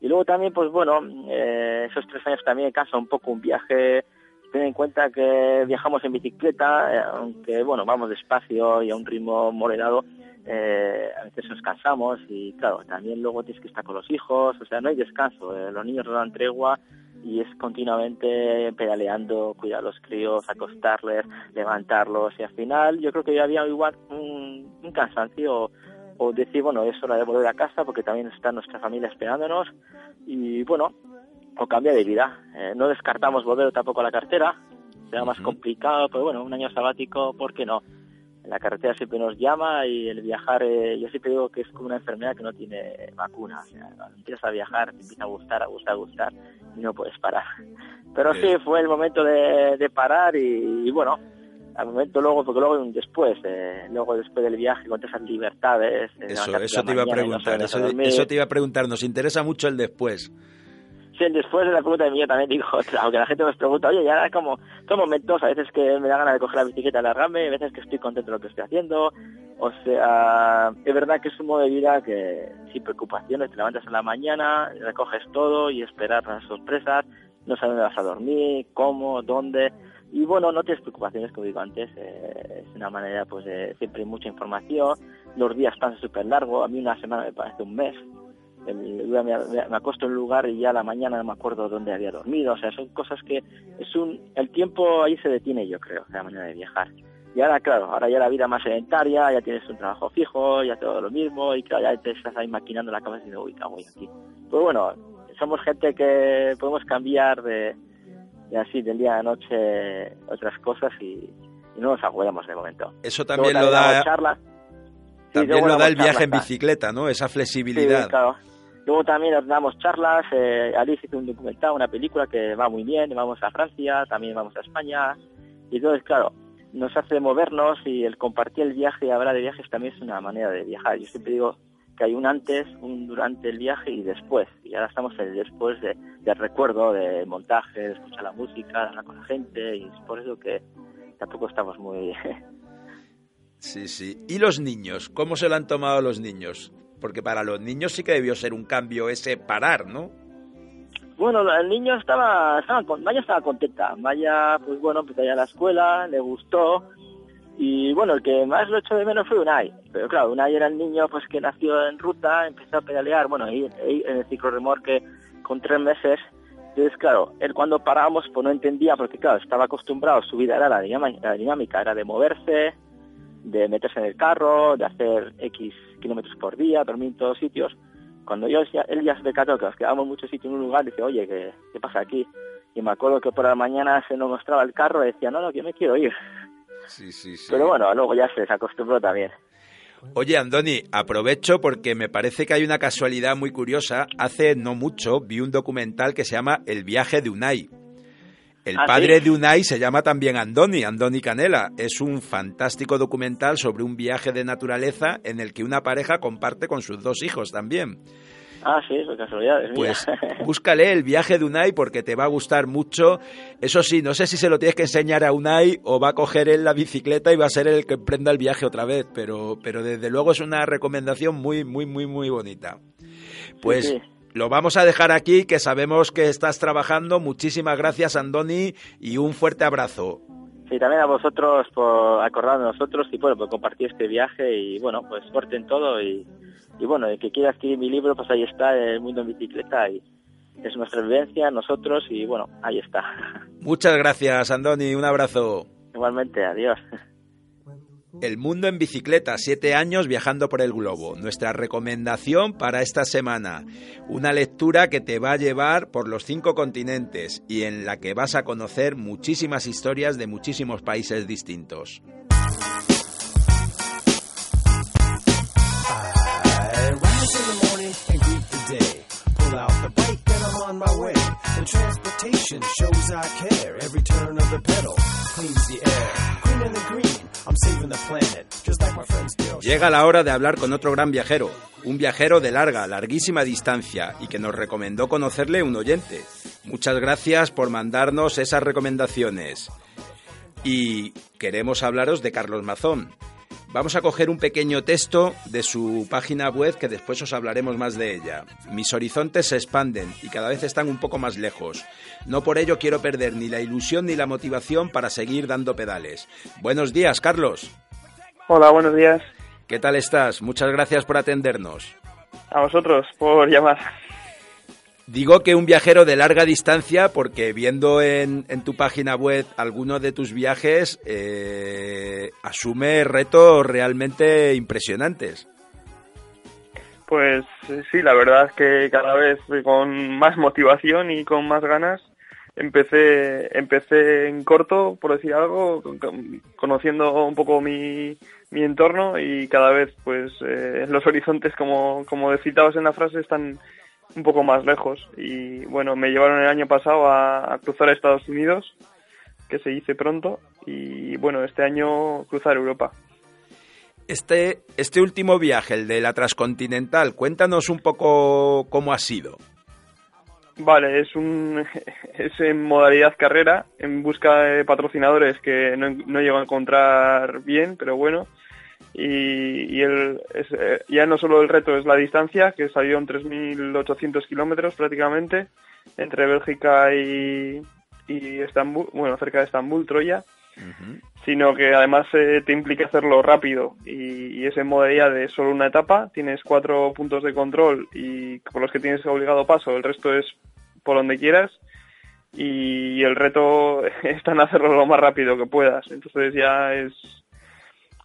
y luego también pues bueno, eh, esos tres años también cansa un poco un viaje, ten en cuenta que viajamos en bicicleta, eh, aunque bueno, vamos despacio y a un ritmo moderado, eh, a veces nos cansamos y claro, también luego tienes que estar con los hijos, o sea, no hay descanso, los niños no dan tregua y es continuamente pedaleando, cuidar a los críos, acostarles, levantarlos y al final yo creo que había igual un, un cansancio o decir, bueno, es hora de volver a casa porque también está nuestra familia esperándonos y bueno, o cambia de vida. Eh, no descartamos volver tampoco a la cartera, será más complicado, pero bueno, un año sabático, ¿por qué no? La carretera siempre nos llama y el viajar, eh, yo siempre digo que es como una enfermedad que no tiene vacuna. O sea, cuando empiezas a viajar, te empieza a gustar, a gustar, a gustar y no puedes parar. Pero sí, fue el momento de, de parar y, bueno, al momento luego, porque luego después, eh, luego después del viaje, con esas libertades. Eh, eso, eso te iba a preguntar, eso, eso te iba a preguntar, nos interesa mucho el después Después de la pregunta de mí también digo [LAUGHS] otra, aunque la gente me pregunta, oye, ya como, son momentos, a veces que me da ganas de coger la bicicleta y largarme, a veces que estoy contento de lo que estoy haciendo, o sea, es verdad que es un modo de vida que sin preocupaciones, te levantas en la mañana, recoges todo y esperar las sorpresas, no sabes dónde vas a dormir, cómo, dónde, y bueno, no tienes preocupaciones, como digo antes, eh, es una manera pues de siempre mucha información, los días pasan súper largo, a mí una semana me parece un mes, me, me, acuesto en un lugar y ya a la mañana no me acuerdo dónde había dormido, o sea, son cosas que es un, el tiempo ahí se detiene yo creo, la manera de viajar. Y ahora, claro, ahora ya la vida más sedentaria, ya tienes un trabajo fijo, ya todo lo mismo, y claro, ya te estás ahí maquinando la cabeza y diciendo, uy, cago aquí. Pues bueno, somos gente que podemos cambiar de, así, del día a la noche, otras cosas y, no nos agobiamos de momento. Eso también lo da... también lo da el viaje en bicicleta, ¿no? Esa flexibilidad. claro. Luego también damos charlas, eh, Alice hizo un documental, una película que va muy bien, vamos a Francia, también vamos a España, y entonces, claro, nos hace movernos y el compartir el viaje y hablar de viajes también es una manera de viajar. Yo siempre digo que hay un antes, un durante el viaje y después. Y ahora estamos en el después de, del recuerdo, de montaje, de escuchar la música, hablar con la gente y es por eso que tampoco estamos muy... [LAUGHS] Sí, sí. ¿Y los niños? ¿Cómo se lo han tomado los niños? Porque para los niños sí que debió ser un cambio ese parar, ¿no? Bueno, el niño estaba, estaba Maya estaba contenta. Maya, pues bueno, empezó ya la escuela, le gustó. Y bueno, el que más lo echó de menos fue Unai. Pero claro, Unai era el niño pues que nació en ruta, empezó a pedalear, bueno, ahí, en el ciclo remorque con tres meses. Entonces, claro, él cuando parábamos pues no entendía, porque claro, estaba acostumbrado, su vida era la dinámica era de moverse, de meterse en el carro, de hacer X kilómetros por día, dormir en todos sitios. Cuando yo, él ya se decató que nos quedábamos muchos sitios en un lugar, dice, oye, ¿qué, ¿qué pasa aquí? Y me acuerdo que por la mañana se nos mostraba el carro y decía, no, no, que yo me quiero ir. Sí, sí, sí. Pero bueno, luego ya se acostumbró también. Oye, Andoni, aprovecho porque me parece que hay una casualidad muy curiosa. Hace no mucho vi un documental que se llama El viaje de Unai. El Ah, padre ¿sí? de Unai se llama también Andoni, Andoni Canela. Es un fantástico documental sobre un viaje de naturaleza en el que una pareja comparte con sus dos hijos también. Ah, sí, eso casualidades Pues mías. [LAUGHS] búscale el viaje de Unai porque te va a gustar mucho. Eso sí, no sé si se lo tienes que enseñar a Unai o va a coger él la bicicleta y va a ser el que emprenda el viaje otra vez, pero, pero desde luego es una recomendación muy, muy, muy, muy bonita. Pues sí. Lo vamos a dejar aquí, que sabemos que estás trabajando. Muchísimas gracias, Andoni, y un fuerte abrazo. Sí, también a vosotros por acordar de nosotros y bueno, por compartir este viaje y bueno, pues suerte en todo y, y bueno, el que quiera adquirir mi libro, pues ahí está, El Mundo en Bicicleta y es nuestra vivencia, nosotros y bueno, ahí está. Muchas gracias, Andoni, un abrazo. Igualmente, adiós. El mundo en bicicleta, siete años viajando por el globo. Nuestra recomendación para esta semana. Una lectura que te va a llevar por los cinco continentes y en la que vas a conocer muchísimas historias de muchísimos países distintos. Llega la hora de hablar con otro gran viajero, un viajero de larga, larguísima distancia y que nos recomendó conocerle un oyente. Muchas gracias por mandarnos esas recomendaciones. Y queremos hablaros de Carlos Mazón. Vamos a coger un pequeño texto de su página web que después os hablaremos más de ella. Mis horizontes se expanden y cada vez están un poco más lejos. No por ello quiero perder ni la ilusión ni la motivación para seguir dando pedales. Buenos días, Carlos. Hola, buenos días. ¿Qué tal estás? Muchas gracias por atendernos. A vosotros por llamar. Digo que un viajero de larga distancia porque viendo en, en tu página web algunos de tus viajes eh, asume retos realmente impresionantes. Pues eh, sí, la verdad es que cada vez con más motivación y con más ganas empecé empecé en corto, por decir algo, con- con- conociendo un poco mi, mi entorno y cada vez pues eh, los horizontes, como, como citabas en la frase, están un poco más lejos. Y bueno, me llevaron el año pasado a, a cruzar a Estados Unidos, que se hice pronto, y bueno, este año cruzar Europa. Este, este último viaje, el de la transcontinental, cuéntanos un poco cómo ha sido. Vale, es un [LAUGHS] es en modalidad carrera, en busca de patrocinadores que no, no llego a encontrar bien, pero bueno. Y, y el, es, eh, ya no solo el reto es la distancia, que salió en 3.800 kilómetros prácticamente, entre Bélgica y, y Estambul, bueno, cerca de Estambul, Troya, sino que además eh, te implica hacerlo rápido. Y, y es en modalidad de solo una etapa, tienes cuatro puntos de control y por los que tienes obligado paso, el resto es por donde quieras y el reto [LAUGHS] está en hacerlo lo más rápido que puedas, entonces ya es,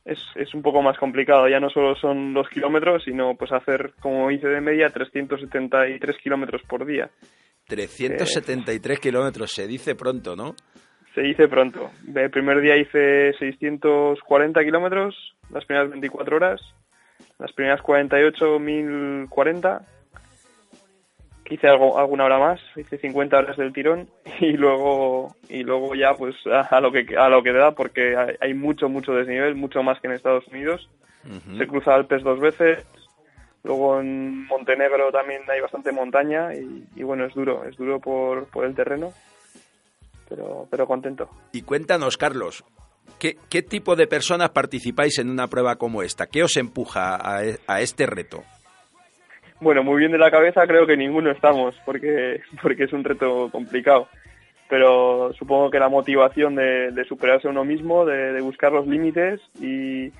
es, es un poco más complicado, ya no solo son los kilómetros, sino pues hacer, como hice de media, 373 kilómetros por día. 373 kilómetros, se dice pronto, ¿no? Se dice pronto. El primer día hice 640 kilómetros, las primeras 24 horas. Las primeras 48, 1040. Hice algo, alguna hora más, hice 50 horas del tirón [LAUGHS] y luego y luego ya pues a, a lo que a lo que da porque hay, hay mucho mucho desnivel, mucho más que en Estados Unidos. Se cruza Alpes dos veces, Luego en Montenegro también hay bastante montaña y, y bueno, es duro, es duro por, por el terreno, pero, pero contento. Y cuéntanos, Carlos, ¿qué, ¿qué tipo de personas participáis en una prueba como esta? ¿Qué os empuja a, a este reto? Bueno, muy bien de la cabeza creo que ninguno estamos, porque, [LAUGHS] porque es un reto complicado. Pero supongo que la motivación de, de superarse uno mismo, de, buscar los límites y,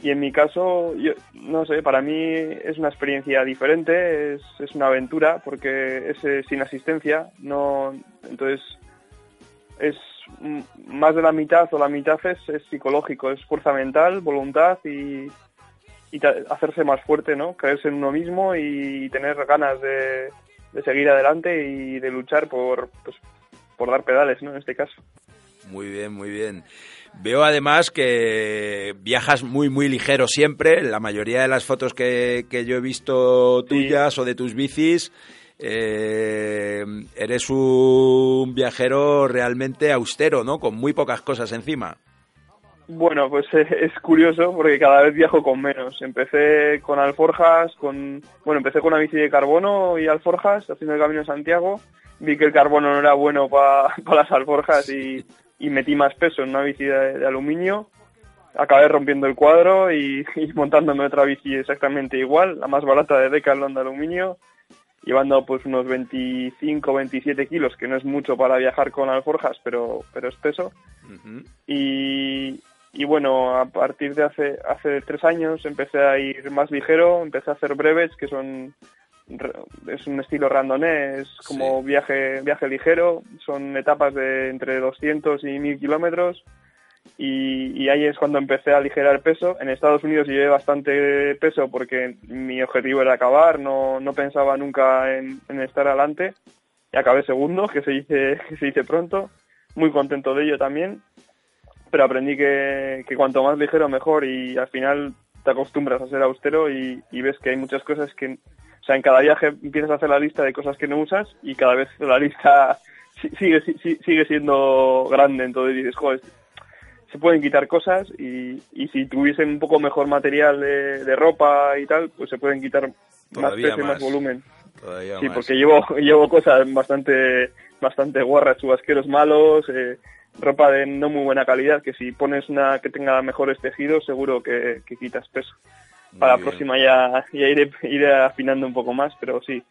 y en mi caso, yo, no sé, para mí es una experiencia diferente, es, es una aventura porque es sin asistencia, no, entonces es más de la mitad o la mitad es, es psicológico, es fuerza mental, voluntad y, y hacerse más fuerte, ¿no? Creerse en uno mismo y tener ganas de, de seguir adelante y de luchar por, pues, por dar pedales, ¿no? En este caso. Muy bien, muy bien. Veo además que viajas muy, muy ligero siempre. La mayoría de las fotos que, que yo he visto tuyas o de tus bicis, eh, eres un viajero realmente austero, ¿no? Con muy pocas cosas encima. Bueno, pues es curioso porque cada vez viajo con menos. Empecé con alforjas, con bueno, empecé con una bici de carbono y alforjas haciendo el Camino de Santiago. Vi que el carbono no era bueno para [LAUGHS] las alforjas y, y metí más peso en una bici de, de aluminio. Acabé rompiendo el cuadro y, [LAUGHS] y montándome otra bici exactamente igual, la más barata de Decathlon de aluminio, llevando pues unos 25, 27 kilos, que no es mucho para viajar con alforjas, pero, pero es peso. Y, y bueno, a partir de hace, hace tres años empecé a ir más ligero, empecé a hacer brevets, que son es un estilo randonés, es como viaje, viaje ligero, son etapas de entre 200 y 1000 kilómetros. Y, y ahí es cuando empecé a aligerar peso. En Estados Unidos llevé bastante peso porque mi objetivo era acabar, no, no pensaba nunca en, en estar adelante. Y acabé segundo, que se dice, [LAUGHS] que se dice pronto, muy contento de ello también, pero aprendí que, que cuanto más ligero mejor y al final te acostumbras a ser austero y, y ves que hay muchas cosas que, o sea, en cada viaje empiezas a hacer la lista de cosas que no usas y cada vez la lista [LAUGHS] si- sigue, si- sigue siendo grande, entonces dices, joder, se pueden quitar cosas y, y si tuviesen un poco mejor material de, de ropa y tal, pues se pueden quitar más peso y más más. volumen. Todavía Sí, más. porque llevo, [LAUGHS] llevo cosas bastante, bastante guarras, chubasqueros malos, eh, ropa de no muy buena calidad, que si pones una que tenga mejores tejidos, seguro que, que quitas peso. Para la próxima ya, ya iré, iré afinando un poco más, pero sí.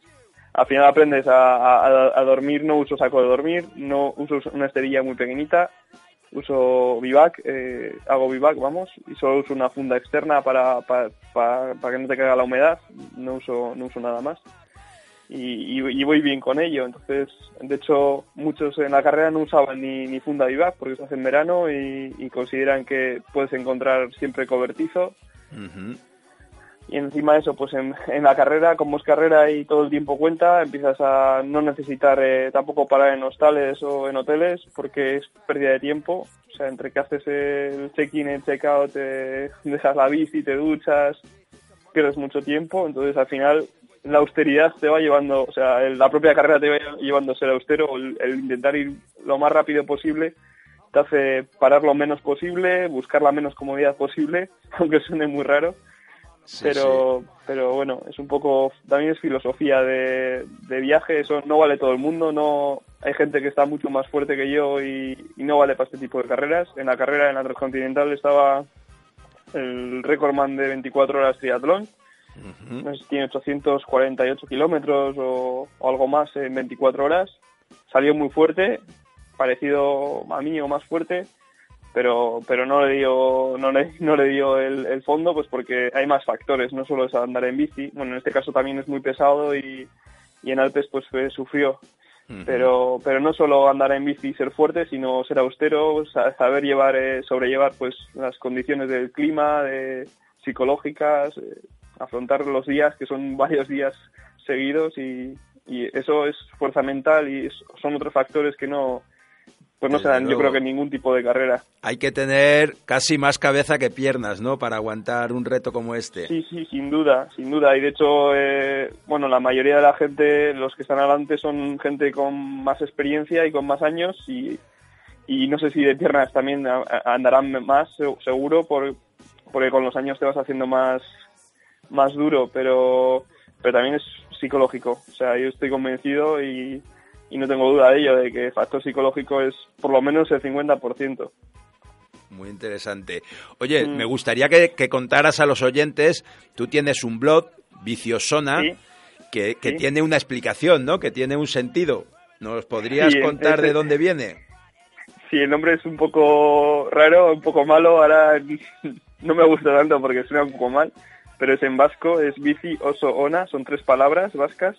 Al final aprendes a, a- a dormir, no uso saco de dormir, no uso una esterilla muy pequeñita, uso vivac, eh, hago vivac, vamos, y solo uso una funda externa para, para, para, para que no te caiga la humedad, no uso, no uso nada más y, y- y voy bien con ello. Entonces, de hecho, muchos en la carrera no usaban ni, ni funda vivac porque se hace en verano y, y consideran que puedes encontrar siempre cobertizo. Y encima de eso, pues en, en la carrera, como es carrera y todo el tiempo cuenta, empiezas a no necesitar eh, tampoco parar en hostales o en hoteles porque es pérdida de tiempo. O sea, entre que haces el check-in, el check-out, te [LAUGHS] dejas la bici, te duchas, pierdes mucho tiempo. Entonces, al final, la austeridad te va llevando, o sea, la propia carrera te va llevando a ser austero, el, el intentar ir lo más rápido posible te hace parar lo menos posible, buscar la menos comodidad posible, [LAUGHS] aunque suene muy raro. pero, pero bueno, es un poco, también es filosofía de, de viaje, eso no vale todo el mundo, no hay gente que está mucho más fuerte que yo y, y no vale para este tipo de carreras. En la carrera en la transcontinental estaba el recordman de 24 horas triatlón, no sé si tiene 848 kilómetros o, o algo más en 24 horas. Salió muy fuerte, parecido a mí o más fuerte, pero pero no le dio no le, [LAUGHS] no le dio el, el fondo pues porque hay más factores, no solo es andar en bici. Bueno, en este caso también es muy pesado y, y en Alpes pues fue- sufrió. Pero, pero no solo andar en bici y ser fuerte, sino ser austero, sa- saber llevar, eh, sobrellevar pues las condiciones del clima, de, psicológicas, eh, afrontar los días, que son varios días seguidos y, y eso es fuerza mental y son otros factores que no, pues no se dan yo creo que ningún tipo de carrera. Hay que tener casi más cabeza que piernas, ¿no? Para aguantar un reto como este. Sí, sí, sin duda, sin duda. Y de hecho, eh, bueno, la mayoría de la gente, los que están adelante, son gente con más experiencia y con más años y, y no sé si de piernas también andarán más, se- seguro, por, porque con los años te vas haciendo más más duro, pero, pero también es psicológico. O sea, yo estoy convencido y, y no tengo duda de ello, de que el factor psicológico es por lo menos el 50%. Muy interesante. Oye, Mm. me gustaría que, que contaras a los oyentes, tú tienes un blog, Viciosona, Sí. que, que Sí. tiene una explicación, ¿no? Que tiene un sentido. ¿Nos podrías Sí, contar de dónde viene? Sí, el nombre es un poco raro, un poco malo, ahora [LAUGHS] no me gusta tanto porque suena un poco mal, pero es en vasco, es bici, oso, ona, son tres palabras vascas.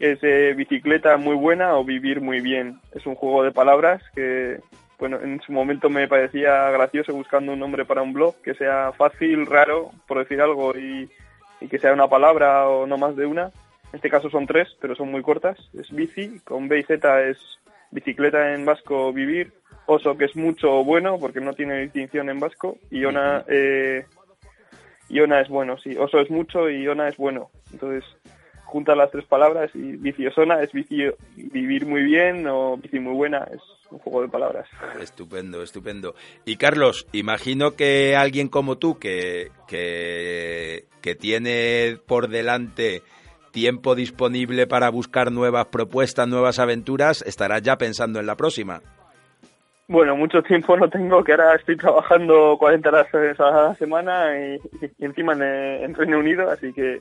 Es eh, bicicleta muy buena o vivir muy bien. Es un juego de palabras que, bueno, en su momento me parecía gracioso buscando un nombre para un blog que sea fácil, raro, por decir algo, y, y que sea una palabra o no más de una. En este caso son tres, pero son muy cortas. Es bici, con B y Z es bicicleta en vasco vivir, oso que es mucho o bueno porque no tiene distinción en vasco y ona eh, y ona es bueno, sí, oso es mucho y ona es bueno. Entonces junta las tres palabras y viciosona es vicio, vivir muy bien o bici muy buena, es un juego de palabras. [LAUGHS] Estupendo, estupendo. Y Carlos, imagino que alguien como tú, que, que, que tiene por delante tiempo disponible para buscar nuevas propuestas, nuevas aventuras, estará ya pensando en la próxima. Bueno, mucho tiempo no tengo, que ahora estoy trabajando 40 horas a la semana y, y encima en, en Reino Unido, así que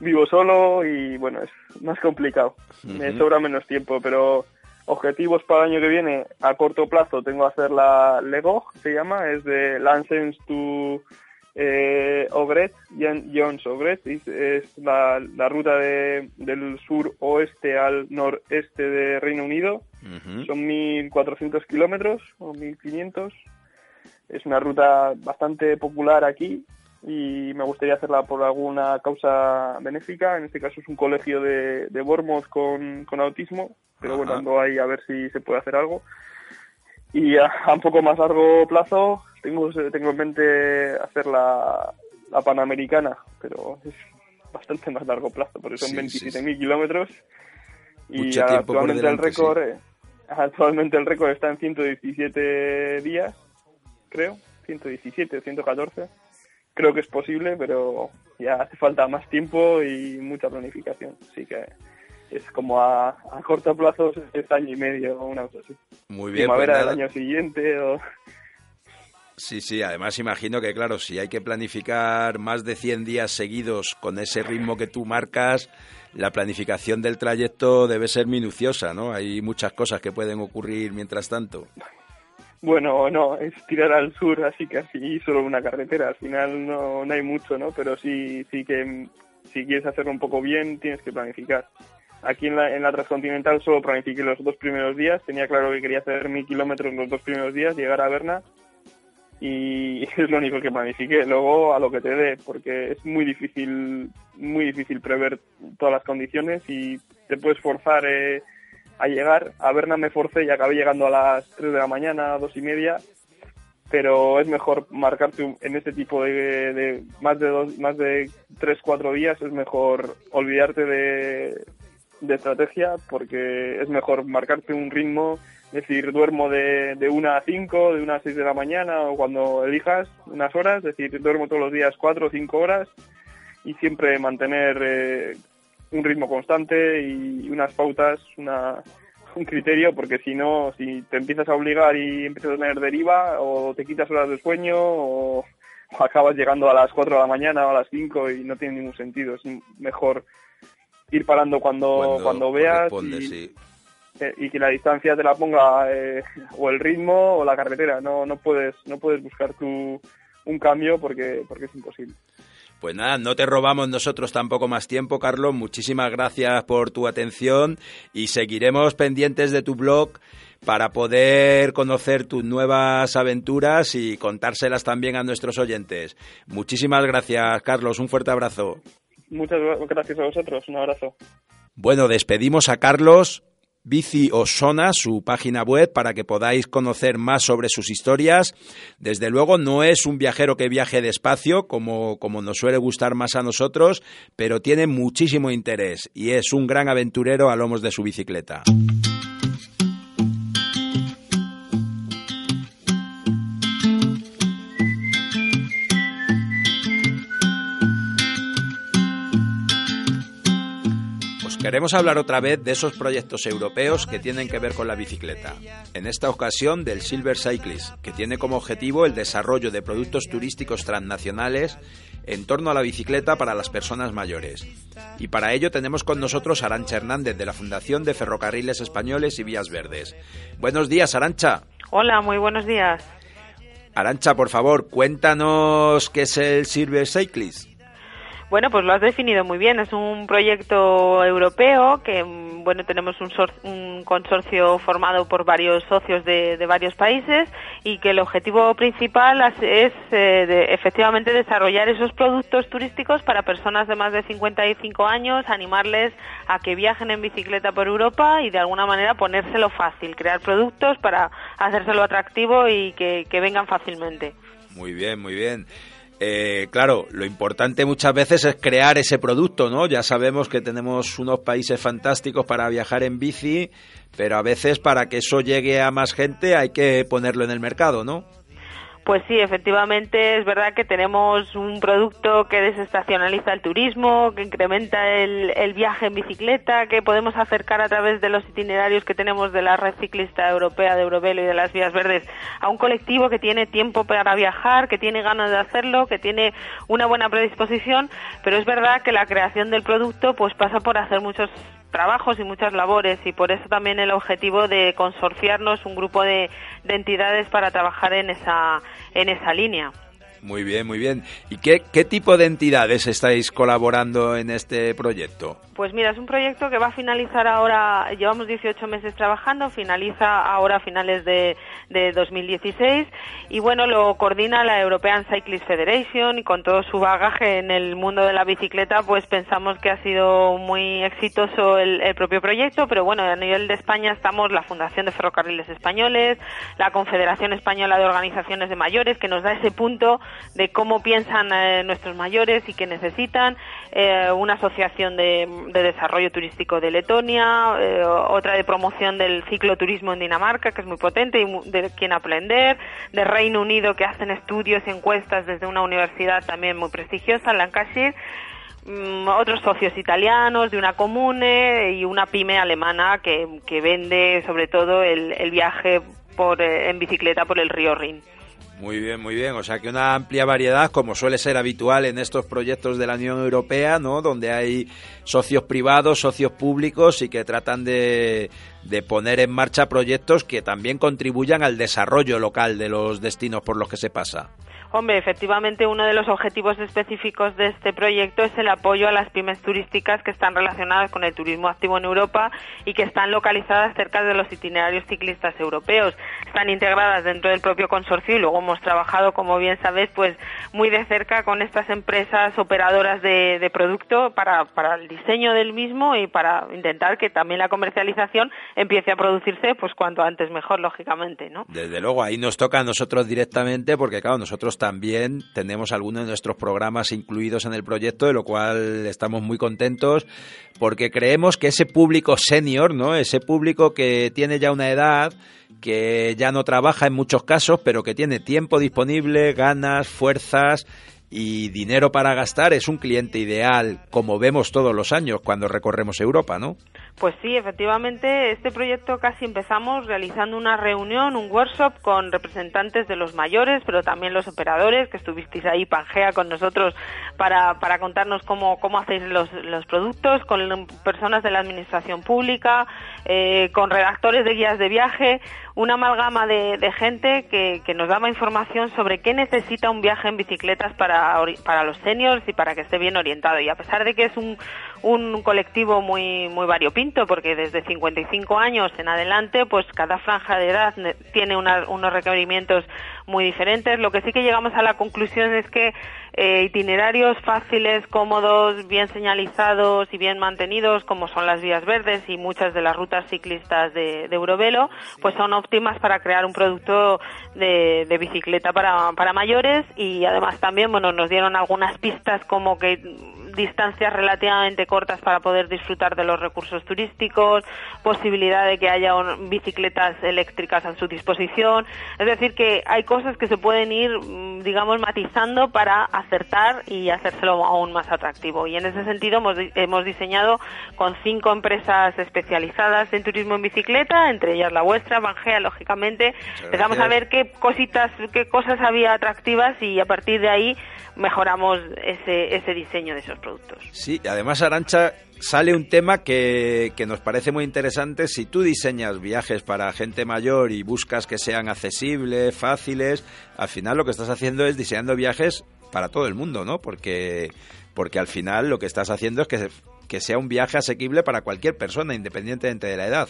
vivo solo y bueno, es más complicado. Me sobra menos tiempo, pero objetivos para el año que viene a corto plazo tengo que hacer la Lego, se llama, es de Lancens to eh, Ogret, Jones Ogret, es, es la, la ruta de, del sur oeste al noreste de Reino Unido. Son 1.400 kilómetros o 1.500. Es una ruta bastante popular aquí y me gustaría hacerla por alguna causa benéfica. En este caso es un colegio de, de Bournemouth con, con autismo, pero bueno, Ajá. ando ahí a ver si se puede hacer algo. Y a, a un poco más largo plazo tengo, tengo en mente hacer la, la Panamericana, pero es bastante más largo plazo, porque son Sí, sí, 27.000 kilómetros. Y actualmente el delante, eh, [LAUGHS] actualmente el récord está en 117 días, creo, 117 o 114. Creo que es posible, pero ya hace falta más tiempo y mucha planificación. Así que es como a, a corto plazo, es año y medio o una cosa así. Muy bien, pues Primavera nada. del año siguiente o... Sí, sí, además imagino que, claro, si hay que planificar más de 100 días seguidos con ese ritmo que tú marcas, la planificación del trayecto debe ser minuciosa, ¿no? Hay muchas cosas que pueden ocurrir mientras tanto. Bueno, no, es tirar al sur así casi solo una carretera. Al final no, no hay mucho, ¿no? Pero sí, sí que si quieres hacerlo un poco bien tienes que planificar. Aquí en la, en la transcontinental solo planifiqué los dos primeros días. Tenía claro que quería hacer mil kilómetros los dos primeros días, llegar a Berna y [LAUGHS] es lo único que planifiqué. Luego a lo que te dé, porque es muy difícil, muy difícil prever todas las condiciones y te puedes forzar eh, a llegar. A Berna me forcé y acabé llegando a las 3 de la mañana, dos y media. Pero es mejor marcarte en este tipo de más de dos, más de tres, cuatro días es mejor olvidarte de, de estrategia porque es mejor marcarte un ritmo, decir, duermo de, de una a 5, de una a 6 de la mañana o cuando elijas unas horas, decir, duermo todos los días 4 o 5 horas y siempre mantener eh, un ritmo constante y unas pautas, una, un criterio, porque si no, si te empiezas a obligar y empiezas a tener deriva o te quitas horas de sueño o acabas llegando a las 4 de la mañana o a las 5 y no tiene ningún sentido. Es mejor ir parando cuando, cuando, veas corresponde, y, sí. eh, y que la distancia te la ponga eh, [LAUGHS] o el ritmo o la carretera. No, no puedes, no puedes buscar tu, un cambio porque, porque es imposible. Pues nada, no te robamos nosotros tampoco más tiempo, Carlos. Muchísimas gracias por tu atención y seguiremos pendientes de tu blog para poder conocer tus nuevas aventuras y contárselas también a nuestros oyentes. Muchísimas gracias, Carlos. Un fuerte abrazo. Muchas gra- gracias a vosotros. Un abrazo. Bueno, despedimos a Carlos. Bici Osona, su página web, para que podáis conocer más sobre sus historias. Desde luego no es un viajero que viaje despacio, como, como nos suele gustar más a nosotros, pero tiene muchísimo interés y es un gran aventurero a lomos de su bicicleta. Queremos hablar otra vez de esos proyectos europeos que tienen que ver con la bicicleta. En esta ocasión del Silver Cyclist, que tiene como objetivo el desarrollo de productos turísticos transnacionales en torno a la bicicleta para las personas mayores. Y para ello tenemos con nosotros a Arancha Hernández de la Fundación de Ferrocarriles Españoles y Vías Verdes. Buenos días, Arancha. Hola, muy buenos días. Arancha, por favor, cuéntanos qué es el Silver Cyclist. Bueno, pues lo has definido muy bien. Es un proyecto europeo que, mm, bueno, tenemos un, un consorcio formado por varios socios de, varios países y que el objetivo principal es, eh, efectivamente desarrollar esos productos turísticos para personas de más de 55 años, animarles a que viajen en bicicleta por Europa y de alguna manera ponérselo fácil, crear productos para hacérselo atractivo y que vengan fácilmente. Muy bien, muy bien. Eh, claro, lo importante muchas veces es crear ese producto, ¿no? Ya sabemos que tenemos unos países fantásticos para viajar en bici, pero a veces para que eso llegue a más gente hay que ponerlo en el mercado, ¿no? Pues sí, efectivamente es verdad que tenemos un producto que desestacionaliza el turismo, que incrementa el, viaje en bicicleta, que podemos acercar a través de los itinerarios que tenemos de la red ciclista europea de Eurovelo y de las vías verdes a un colectivo que tiene tiempo para viajar, que tiene ganas de hacerlo, que tiene una buena predisposición, pero es verdad que la creación del producto pues pasa por hacer muchos trabajos y muchas labores y por eso también el objetivo de consorciarnos un grupo de, de entidades para trabajar en esa, en esa línea. Muy bien, muy bien. ¿Y qué, qué tipo de entidades estáis colaborando en este proyecto? Pues mira, es un proyecto que va a finalizar ahora, llevamos 18 meses trabajando, finaliza ahora a finales de, de 2016 y bueno, lo coordina la European Cyclist Federation y con todo su bagaje en el mundo de la bicicleta, pues pensamos que ha sido muy exitoso el, el propio proyecto, pero bueno, a nivel de España estamos la Fundación de Ferrocarriles Españoles, la Confederación Española de Organizaciones de Mayores, que nos da ese punto de cómo piensan eh, nuestros mayores y qué necesitan, eh, una asociación de, desarrollo turístico de Letonia, eh, otra de promoción del cicloturismo en Dinamarca, que es muy potente y de quien aprender, de Reino Unido, que hacen estudios y encuestas desde una universidad también muy prestigiosa, Lancashire, mm, otros socios italianos de una comune y una pyme alemana que, que vende sobre todo el, el viaje por, en bicicleta por el río Rin. Muy bien, muy bien. O sea que una amplia variedad, como suele ser habitual en estos proyectos de la Unión Europea, ¿no? Donde hay socios privados, socios públicos y que tratan de, de poner en marcha proyectos que también contribuyan al desarrollo local de los destinos por los que se pasa. Hombre, efectivamente uno de los objetivos específicos de este proyecto es el apoyo a las pymes turísticas que están relacionadas con el turismo activo en Europa y que están localizadas cerca de los itinerarios ciclistas europeos. Están integradas dentro del propio consorcio y luego hemos trabajado, como bien sabes, pues muy de cerca con estas empresas operadoras de, producto para, para el diseño del mismo y para intentar que también la comercialización empiece a producirse pues cuanto antes mejor, lógicamente, ¿no? Desde luego, ahí nos toca a nosotros directamente porque, claro, nosotros también tenemos algunos de nuestros programas incluidos en el proyecto, de lo cual estamos muy contentos porque creemos que ese público senior, ¿no? Ese público que tiene ya una edad, que ya no trabaja en muchos casos, pero que tiene tiempo disponible, ganas, fuerzas y dinero para gastar, es un cliente ideal, como vemos todos los años cuando recorremos Europa, ¿no? Pues sí, efectivamente, este proyecto casi empezamos realizando una reunión, un workshop con representantes de los mayores, pero también los operadores, que estuvisteis ahí, Pangea, con nosotros para, para contarnos cómo, cómo hacéis los, los productos, con personas de la administración pública, eh, con redactores de guías de viaje, una amalgama de, de gente que, que, nos daba información sobre qué necesita un viaje en bicicletas para, para los seniors y para que esté bien orientado. Y a pesar de que es un, un colectivo muy, muy variopinto, porque desde 55 años en adelante, pues cada franja de edad tiene unos requerimientos muy diferentes. Lo que sí que llegamos a la conclusión es que eh, itinerarios fáciles, cómodos, bien señalizados y bien mantenidos, como son las vías verdes y muchas de las rutas ciclistas de, de Eurovelo, pues son óptimas para crear un producto de, de bicicleta para, para mayores y además también, bueno, nos dieron algunas pistas como que distancias relativamente cortas para poder disfrutar de los recursos turísticos, posibilidad de que haya bicicletas eléctricas a su disposición. Es decir, que hay cosas que se pueden ir, mm, digamos, matizando para acertar y hacérselo aún más atractivo. Y en ese sentido hemos, hemos diseñado con cinco empresas especializadas en turismo en bicicleta, entre ellas la vuestra, Vangea, lógicamente. Empezamos a ver qué cositas, qué cosas había atractivas y a partir de ahí mejoramos ese, ese diseño de esos Sí, además Arancha sale un tema que, que, nos parece muy interesante. Si tú diseñas viajes para gente mayor y buscas que sean accesibles, fáciles, al final lo que estás haciendo es diseñando viajes para todo el mundo, ¿no? Porque, porque al final lo que estás haciendo es que, que sea un viaje asequible para cualquier persona, independientemente de la edad.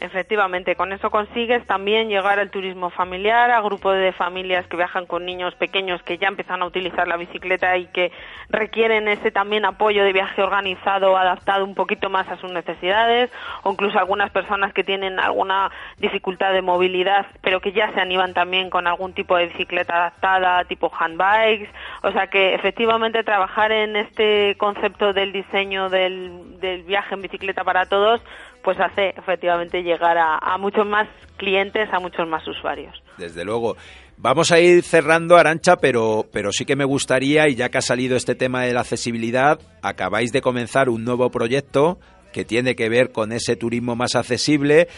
Efectivamente, con eso consigues también llegar al turismo familiar, a grupos de familias que viajan con niños pequeños que ya empiezan a utilizar la bicicleta y que requieren ese también apoyo de viaje organizado, adaptado un poquito más a sus necesidades, o incluso algunas personas que tienen alguna dificultad de movilidad, pero que ya se animan también con algún tipo de bicicleta adaptada, tipo handbikes. O sea que efectivamente trabajar en este concepto del diseño del, del viaje en bicicleta para todos pues hace efectivamente llegar a, muchos más clientes, a muchos más usuarios. Desde luego. Vamos a ir cerrando, Arancha, pero, pero sí que me gustaría, y ya que ha salido este tema de la accesibilidad, acabáis de comenzar un nuevo proyecto que tiene que ver con ese turismo más accesible.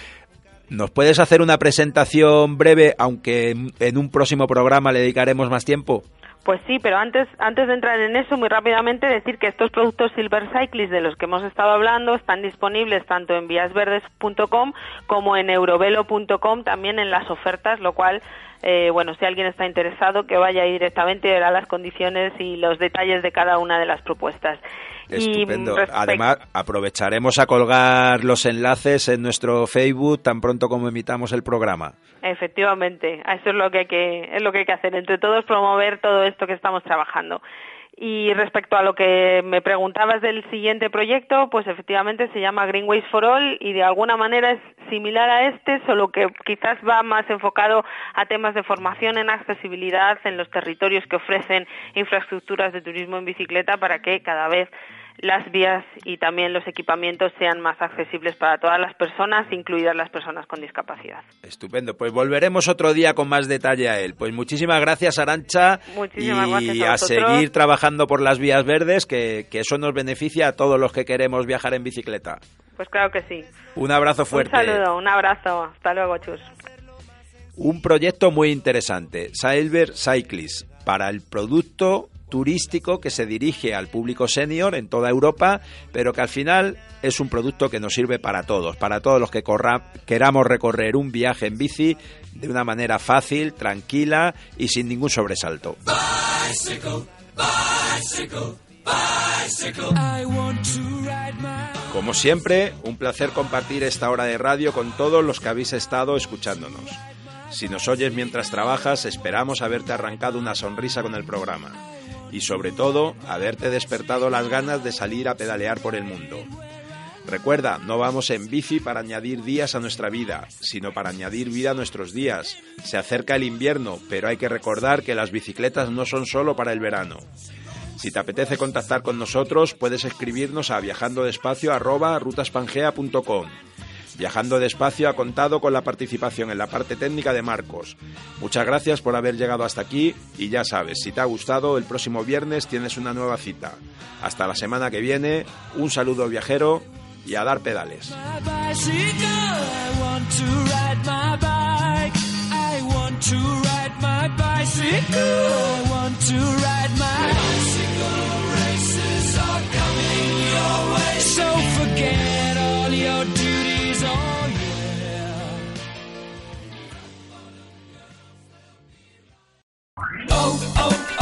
¿Nos puedes hacer una presentación breve, aunque en un próximo programa le dedicaremos más tiempo? Pues sí, pero antes, antes de entrar en eso, muy rápidamente decir que estos productos Silver Cyclist de los que hemos estado hablando están disponibles tanto en víasverdes.com como en eurovelo.com, también en las ofertas, lo cual eh, bueno, si alguien está interesado, que vaya directamente y verá las condiciones y los detalles de cada una de las propuestas. Estupendo. Además, aprovecharemos a colgar los enlaces en nuestro Facebook tan pronto como emitamos el programa. Efectivamente, eso es lo que hay que, es lo que hay que hacer, entre todos promover todo esto que estamos trabajando. Y respecto a lo que me preguntabas del siguiente proyecto, pues efectivamente se llama Greenways for All y de alguna manera es similar a este, solo que quizás va más enfocado a temas de formación en accesibilidad en los territorios que ofrecen infraestructuras de turismo en bicicleta para que cada vez las vías y también los equipamientos sean más accesibles para todas las personas, incluidas las personas con discapacidad. Estupendo, pues volveremos otro día con más detalle a él. Pues muchísimas gracias, Arancha. Muchísimas y gracias a, seguir trabajando por las vías verdes, que, que eso nos beneficia a todos los que queremos viajar en bicicleta. Pues claro que sí. Un abrazo fuerte. Un saludo, un abrazo. Hasta luego, Chus. Un proyecto muy interesante, Silver Cyclist, para el producto turístico que se dirige al público senior en toda Europa, pero que al final es un producto que nos sirve para todos, para todos los que queramos recorrer un viaje en bici de una manera fácil, tranquila y sin ningún sobresalto. Como siempre, un placer compartir esta hora de radio con todos los que habéis estado escuchándonos. Si nos oyes mientras trabajas, esperamos haberte arrancado una sonrisa con el programa y sobre todo haberte despertado las ganas de salir a pedalear por el mundo. Recuerda, no vamos en bici para añadir días a nuestra vida, sino para añadir vida a nuestros días. Se acerca el invierno, pero hay que recordar que las bicicletas no son solo para el verano. Si te apetece contactar con nosotros, puedes escribirnos a viajandodespacio@rutaspangea.com Viajando despacio ha contado con la participación en la parte técnica de Marcos. Muchas gracias por haber llegado hasta aquí y ya sabes, si te ha gustado, el próximo viernes tienes una nueva cita. Hasta la semana que viene, un saludo viajero y a dar pedales. Yeah. Oh, oh, oh.